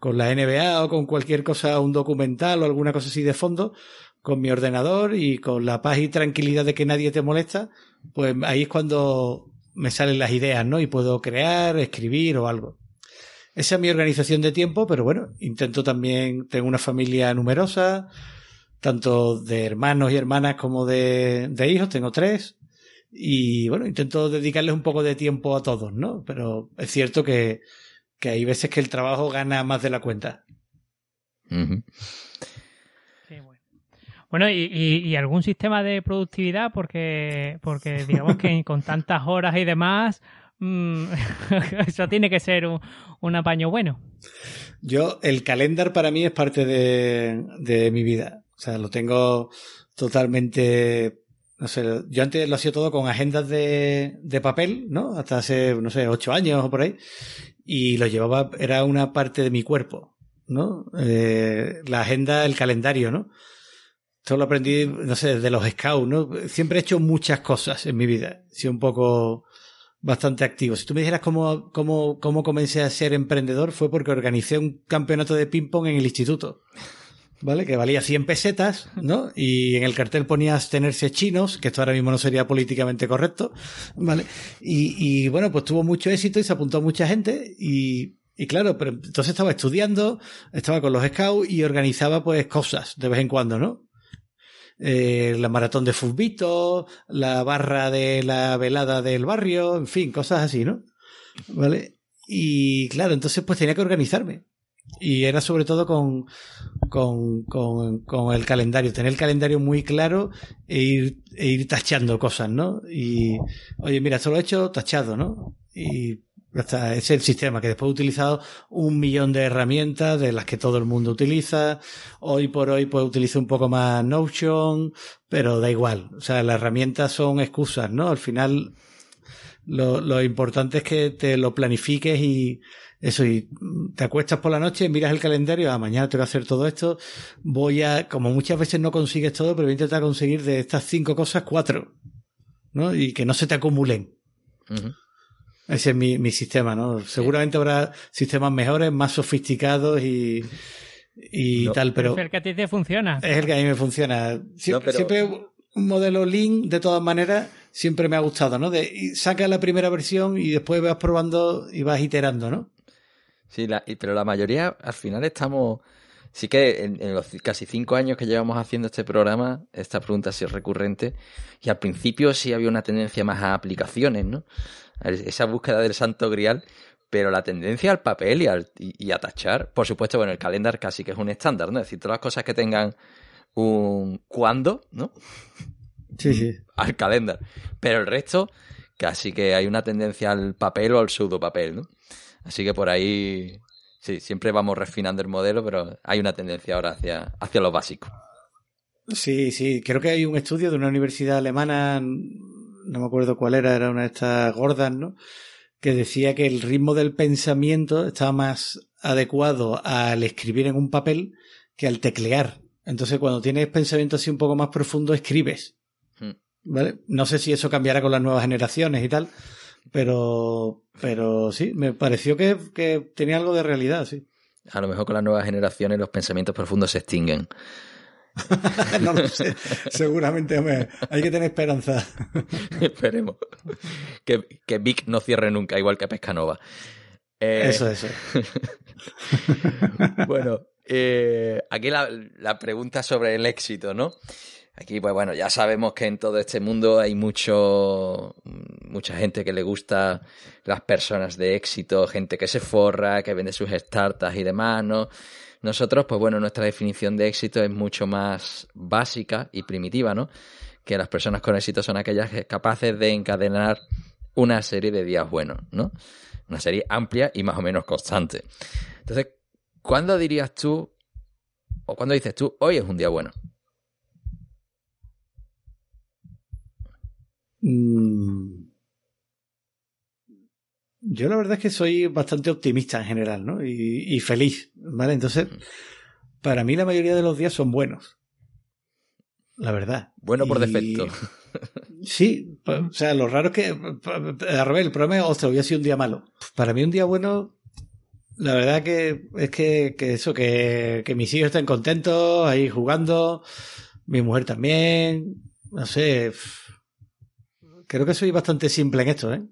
S4: con la NBA o con cualquier cosa, un documental o alguna cosa así de fondo, con mi ordenador y con la paz y tranquilidad de que nadie te molesta, pues ahí es cuando me salen las ideas, ¿no? Y puedo crear, escribir o algo. Esa es mi organización de tiempo, pero bueno, intento también, tengo una familia numerosa, tanto de hermanos y hermanas como de, de hijos, tengo tres, y bueno, intento dedicarles un poco de tiempo a todos, ¿no? Pero es cierto que, que hay veces que el trabajo gana más de la cuenta.
S3: sí, bueno. Bueno, y, y, algún sistema de productividad, porque, porque digamos que con tantas horas y demás, Mm, eso tiene que ser un, apaño bueno.
S4: Yo, el calendar para mí es parte de, mi vida. O sea, lo tengo totalmente no sé, yo antes lo hacía todo con agendas de, papel, ¿no? Hasta hace, no sé, ocho años o por ahí. Y lo llevaba, era una parte de mi cuerpo, ¿no? Eh, la agenda, el calendario, ¿no? Esto lo aprendí, no sé, de los scouts, ¿no? Siempre he hecho muchas cosas en mi vida. He un poco bastante activo. Si tú me dijeras cómo, cómo, cómo comencé a ser emprendedor, fue porque organicé un campeonato de ping-pong en el instituto. ¿Vale? Que valía 100 pesetas, ¿no? Y en el cartel ponías tenerse chinos, que esto ahora mismo no sería políticamente correcto, ¿vale? Y, y bueno, pues tuvo mucho éxito y se apuntó mucha gente y, y claro, pero entonces estaba estudiando, estaba con los scouts y organizaba pues cosas de vez en cuando, ¿no? Eh, la maratón de Fusbito, la barra de la velada del barrio, en fin, cosas así, ¿no? ¿Vale? Y claro, entonces pues tenía que organizarme. Y era sobre todo con, con, con, con el calendario, tener el calendario muy claro e ir, e ir tachando cosas, ¿no? Y, oye, mira, esto lo he hecho tachado, ¿no? Y es el sistema que después he utilizado un millón de herramientas de las que todo el mundo utiliza. Hoy por hoy pues utilizo un poco más Notion, pero da igual. O sea, las herramientas son excusas, ¿no? Al final lo, lo importante es que te lo planifiques y eso, y te acuestas por la noche, miras el calendario, ah, mañana tengo que hacer todo esto, voy a, como muchas veces no consigues todo, pero voy a intentar conseguir de estas cinco cosas cuatro, ¿no? Y que no se te acumulen. Ese es mi, mi sistema, ¿no? Seguramente habrá sistemas mejores, más sofisticados y, y tal, pero...
S3: Es el que a ti te funciona.
S4: Es el que a mí me funciona. Siempre, un modelo Lean, de todas maneras, siempre me ha gustado, ¿no? De, saca la primera versión y después vas probando y vas iterando, ¿no?
S2: Sí, pero la mayoría, al final estamos... Sí que en, en, los casi cinco años que llevamos haciendo este programa, esta pregunta ha sido recurrente y al principio sí había una tendencia más a aplicaciones, ¿no? Esa búsqueda del santo grial, pero la tendencia al papel y, al, y, a tachar, por supuesto, bueno, el calendar casi que es un estándar, ¿no? Es decir, todas las cosas que tengan un cuándo, ¿no?
S4: Sí, sí.
S2: Al calendar. Pero el resto, casi que hay una tendencia al papel o al pseudopapel, ¿no? Así que por ahí, sí, siempre vamos refinando el modelo, pero hay una tendencia ahora hacia, hacia lo básico.
S4: Sí, sí, creo que hay un estudio de una universidad alemana no me acuerdo cuál era, era una de estas gordas, ¿no? Que decía que el ritmo del pensamiento estaba más adecuado al escribir en un papel que al teclear. Entonces, cuando tienes pensamiento así un poco más profundo, escribes. Hmm. ¿Vale? No sé si eso cambiará con las nuevas generaciones y tal, pero, pero sí, me pareció que, que tenía algo de realidad, sí.
S2: A lo mejor con las nuevas generaciones los pensamientos profundos se extinguen.
S4: no lo sé. Seguramente hay que tener esperanza.
S2: Esperemos. Que, que Vic no cierre nunca, igual que Pescanova.
S4: Eh, eso, eso.
S2: bueno, eh, aquí la, la, pregunta sobre el éxito, ¿no? Aquí, pues bueno, ya sabemos que en todo este mundo hay mucho, mucha gente que le gusta las personas de éxito, gente que se forra, que vende sus startups y demás, ¿no? Nosotros, pues bueno, nuestra definición de éxito es mucho más básica y primitiva, ¿no? Que las personas con éxito son aquellas capaces de encadenar una serie de días buenos, ¿no? Una serie amplia y más o menos constante. Entonces, ¿cuándo dirías tú, o cuándo dices tú, hoy es un día bueno?
S4: Mm. Yo la verdad es que soy bastante optimista en general, ¿no? Y, feliz, ¿vale? Entonces, para mí la mayoría de los días son buenos. La verdad.
S2: Bueno por defecto.
S4: Sí, o sea, lo raro es que, a revés, el problema es, ostras, hoy ha sido un día malo. Para mí un día bueno, la verdad que es que, que eso, que, que mis hijos estén contentos ahí jugando, mi mujer también, no sé, Creo que soy bastante simple en esto, ¿eh?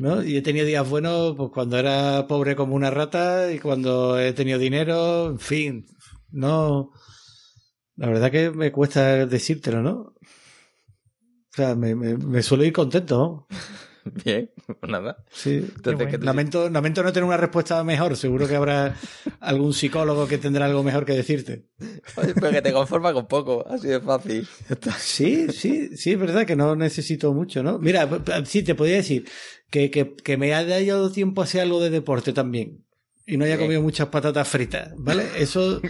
S4: ¿No? Y he tenido días buenos pues, cuando era pobre como una rata y cuando he tenido dinero, en fin, no. La verdad que me cuesta decírtelo, ¿no? O sea, me, me, me suelo ir contento.
S2: Bien, pues nada.
S4: Sí. lamento, lamento no tener una respuesta mejor. Seguro que habrá algún psicólogo que tendrá algo mejor que decirte.
S2: pero que te conforma con poco, así de fácil.
S4: Sí, sí, sí, es verdad que no necesito mucho, ¿no? Mira, sí, te podría decir que, que, que me haya dado tiempo a hacer algo de deporte también y no haya comido muchas patatas fritas, ¿vale? Eso,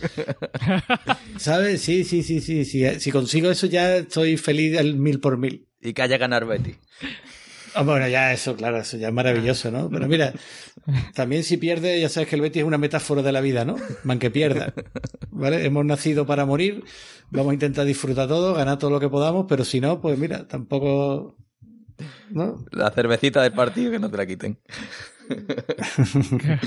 S4: ¿sabes? Sí, sí, sí, sí, sí. Si consigo eso ya estoy feliz al mil por mil.
S2: Y que haya ganar Betty.
S4: Ah, bueno, ya eso, claro, eso ya es maravilloso, ¿no? Pero mira, también si pierde, ya sabes que el Betis es una metáfora de la vida, ¿no? Man que pierda, ¿vale? Hemos nacido para morir, vamos a intentar disfrutar todo, ganar todo lo que podamos, pero si no, pues mira, tampoco... ¿no?
S2: La cervecita del partido que no te la quiten.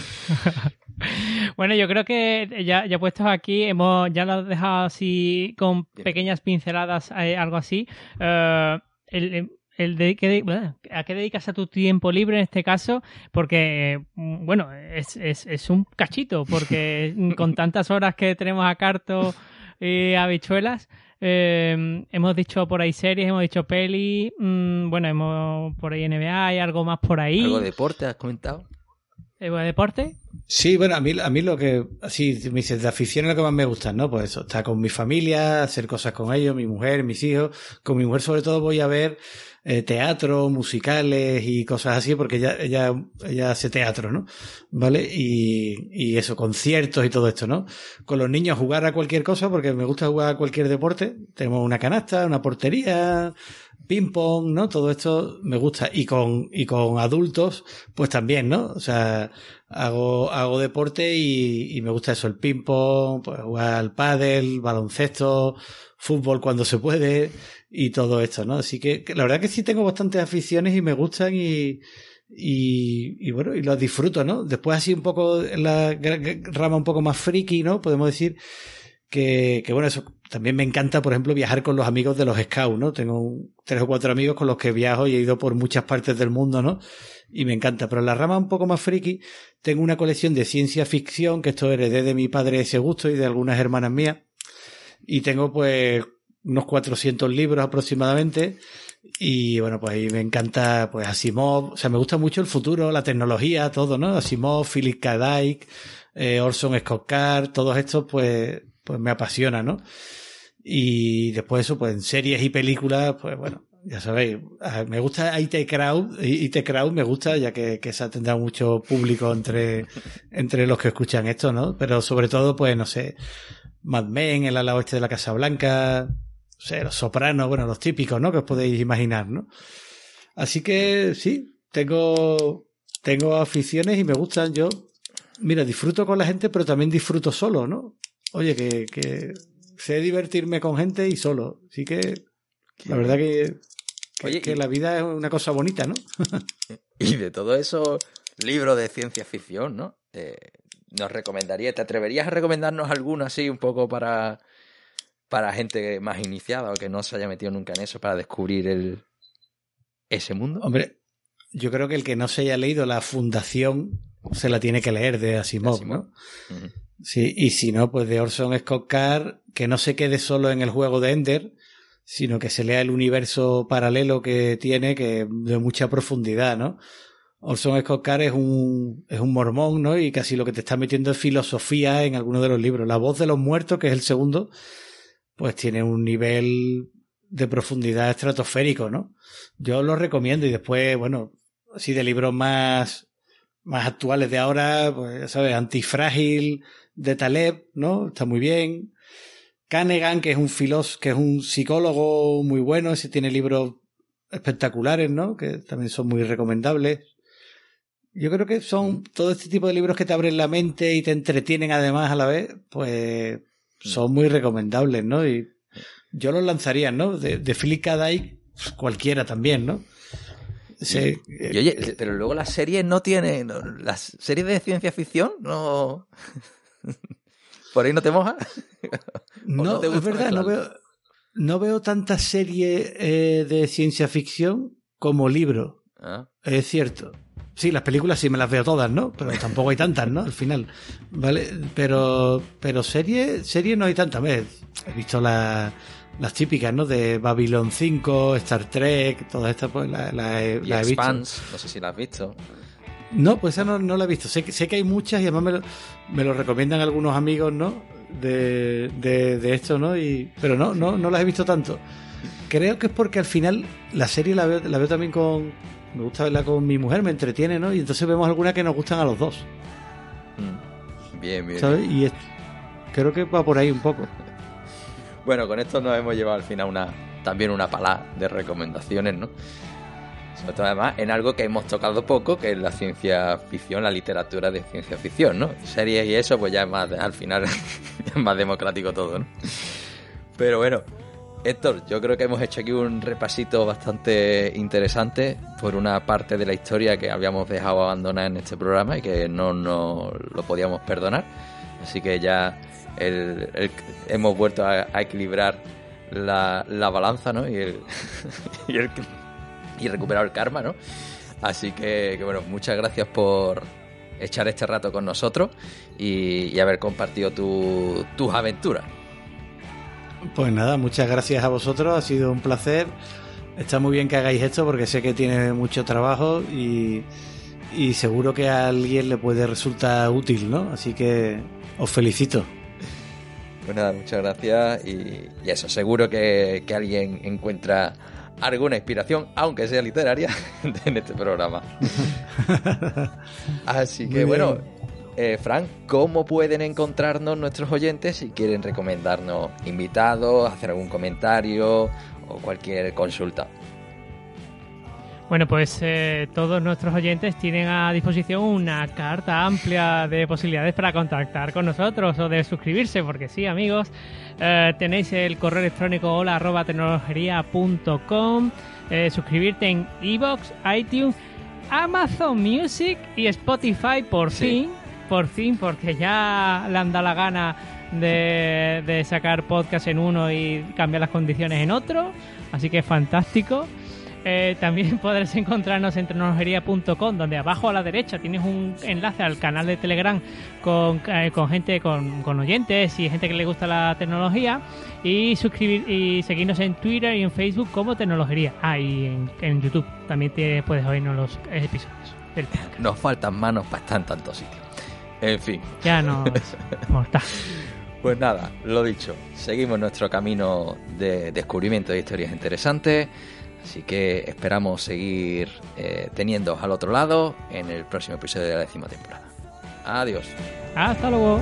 S3: bueno, yo creo que ya, ya puestos aquí, hemos ya lo he dejado así con pequeñas pinceladas, eh, algo así. Eh, el, el de, ¿A qué dedicas a tu tiempo libre en este caso? Porque, mm, bueno, es, es, es un cachito, porque con tantas horas que tenemos a carto y habichuelas, eh, hemos dicho por ahí series, hemos dicho peli, mm, bueno, hemos por ahí NBA, hay algo más por ahí.
S2: ¿Algo de deporte has comentado?
S3: ¿Algo de deporte?
S4: Sí, bueno, a mí, a mí lo que, así, me dices, de afición es lo que más me gusta, ¿no? Pues eso, estar con mi familia, hacer cosas con ellos, mi mujer, mis hijos. Con mi mujer sobre todo voy a ver eh, teatro, musicales y cosas así, porque ella, ella, ella hace teatro, ¿no? ¿Vale? Y, y eso, conciertos y todo esto, ¿no? Con los niños jugar a cualquier cosa, porque me gusta jugar a cualquier deporte. Tenemos una canasta, una portería, ping pong, ¿no? Todo esto me gusta. Y con, y con adultos, pues también, ¿no? O sea, hago, hago deporte y, y me gusta eso, el ping pong, pues jugar al pádel, baloncesto, fútbol cuando se puede y todo esto, ¿no? Así que, la verdad que sí tengo bastantes aficiones y me gustan y, y, y bueno, y los disfruto, ¿no? Después así un poco en la rama un poco más friki, ¿no? Podemos decir que, que bueno, eso también me encanta, por ejemplo, viajar con los amigos de los scouts, ¿no? Tengo tres o cuatro amigos con los que viajo y he ido por muchas partes del mundo, ¿no? Y me encanta. Pero en la rama un poco más friki, tengo una colección de ciencia ficción, que esto heredé de mi padre ese gusto y de algunas hermanas mías y tengo pues unos 400 libros aproximadamente y bueno, pues ahí me encanta pues Asimov, o sea, me gusta mucho el futuro, la tecnología, todo, ¿no? Asimov, Philip K. Dick, eh, Orson Scott Card, todos estos pues, pues me apasiona, ¿no? Y después eso, pues en series y películas, pues bueno, ya sabéis, me gusta IT Crowd, IT Crowd me gusta, ya que, que esa tendrá mucho público entre, entre los que escuchan esto, ¿no? Pero sobre todo, pues no sé, Mad Men, el ala oeste de la Casa Blanca, o sea, los sopranos, bueno, los típicos, ¿no? Que os podéis imaginar, ¿no? Así que sí, tengo, tengo aficiones y me gustan. Yo, mira, disfruto con la gente, pero también disfruto solo, ¿no? Oye, que, que sé divertirme con gente y solo. Así que, la verdad que, que, que la vida es una cosa bonita, ¿no?
S2: y de todo eso, libro de ciencia ficción, ¿no? Eh, nos recomendaría, ¿te atreverías a recomendarnos alguno así un poco para, para gente más iniciada o que no se haya metido nunca en eso para descubrir el, ese mundo?
S4: Hombre, yo creo que el que no se haya leído la fundación se la tiene que leer de Asimov, ¿no? Sí, y si no, pues de Orson Scott Card, que no se quede solo en el juego de Ender, sino que se lea el universo paralelo que tiene, que de mucha profundidad, ¿no? Orson Scott Card es un, es un mormón, ¿no? Y casi lo que te está metiendo es filosofía en alguno de los libros. La voz de los muertos, que es el segundo, pues tiene un nivel de profundidad estratosférico, ¿no? Yo lo recomiendo y después, bueno, así de libros más, más actuales de ahora, pues ya sabes, Antifrágil de Taleb, ¿no? Está muy bien. Canegan, que es un filos, que es un psicólogo muy bueno, ese tiene libros espectaculares, ¿no? Que también son muy recomendables. Yo creo que son todo este tipo de libros que te abren la mente y te entretienen además a la vez, pues son muy recomendables, ¿no? Y yo los lanzaría, ¿no? De, de Philip K. Pues, cualquiera también, ¿no?
S2: Sí. oye, pero luego las series no tienen. Las series de ciencia ficción no. ¿Por ahí no te mojas?
S4: no, es verdad, no veo, no veo tantas series eh, de ciencia ficción como libro. Ah. Es cierto. Sí, las películas sí me las veo todas, ¿no? Pero tampoco hay tantas, ¿no? Al final. ¿Vale? Pero, pero series, series no hay tantas. He visto las las típicas, ¿no? De Babylon 5, Star Trek, todas estas, pues las la, he, visto.
S2: no sé si las has visto.
S4: No, pues esa no, no la he visto. Sé, sé que hay muchas y además me lo, me lo recomiendan algunos amigos, ¿no? De, de, esto, ¿no? Y, pero no, no, no las he visto tanto. Creo que es porque al final la serie la veo, la veo también con. Me gusta verla con mi mujer, me entretiene, ¿no? Y entonces vemos algunas que nos gustan a los dos.
S2: Mm. Bien, bien.
S4: ¿Sabes? Y creo que va por ahí un poco.
S2: Bueno, con esto nos hemos llevado al final una, también una palada de recomendaciones, ¿no? Sobre todo además en algo que hemos tocado poco, que es la ciencia ficción, la literatura de ciencia ficción, ¿no? Series y eso, pues ya es más, al final es más democrático todo, ¿no? Pero bueno, Héctor, yo creo que hemos hecho aquí un repasito bastante interesante por una parte de la historia que habíamos dejado abandonada en este programa y que no nos lo podíamos perdonar. Así que ya hemos vuelto a, equilibrar la, la, balanza, ¿no? Y, el, y, el, y recuperar el karma, ¿no? Así que, bueno, muchas gracias por echar este rato con nosotros y, haber compartido tus aventuras.
S4: Pues nada, muchas gracias a vosotros, ha sido un placer. Está muy bien que hagáis esto porque sé que tiene mucho trabajo y, y seguro que a alguien le puede resultar útil, ¿no? Así que os felicito.
S2: Pues nada, muchas gracias y, eso, seguro que, alguien encuentra alguna inspiración, aunque sea literaria, en este programa. Así que bueno, eh, Frank, ¿cómo pueden encontrarnos nuestros oyentes si quieren recomendarnos invitados, hacer algún comentario o cualquier consulta?
S3: Bueno, pues eh, todos nuestros oyentes tienen a disposición una carta amplia de posibilidades para contactar con nosotros o de suscribirse, porque sí, amigos, eh, tenéis el correo electrónico hola arroba eh, suscribirte en Evox, iTunes, Amazon Music y Spotify por fin, por fin, porque ya le han dado la gana de, sacar podcast en uno y cambiar las condiciones en otro, así que es fantástico. Eh, también podrás encontrarnos en tecnologería.com, donde abajo a la derecha tienes un enlace al canal de Telegram con, eh, gente, con, oyentes y gente que le gusta la tecnología. Y suscribir y seguirnos en Twitter y en Facebook como Tecnología. Ah, y en, YouTube también te puedes oírnos los episodios
S2: Nos faltan manos para estar en tantos sitios. En fin.
S3: Ya no.
S2: Pues nada, lo dicho, seguimos nuestro camino de descubrimiento de historias interesantes. Así que esperamos seguir eh, teniendo al otro lado en el próximo episodio de la décima temporada. Adiós.
S3: Hasta luego.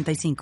S5: 906985.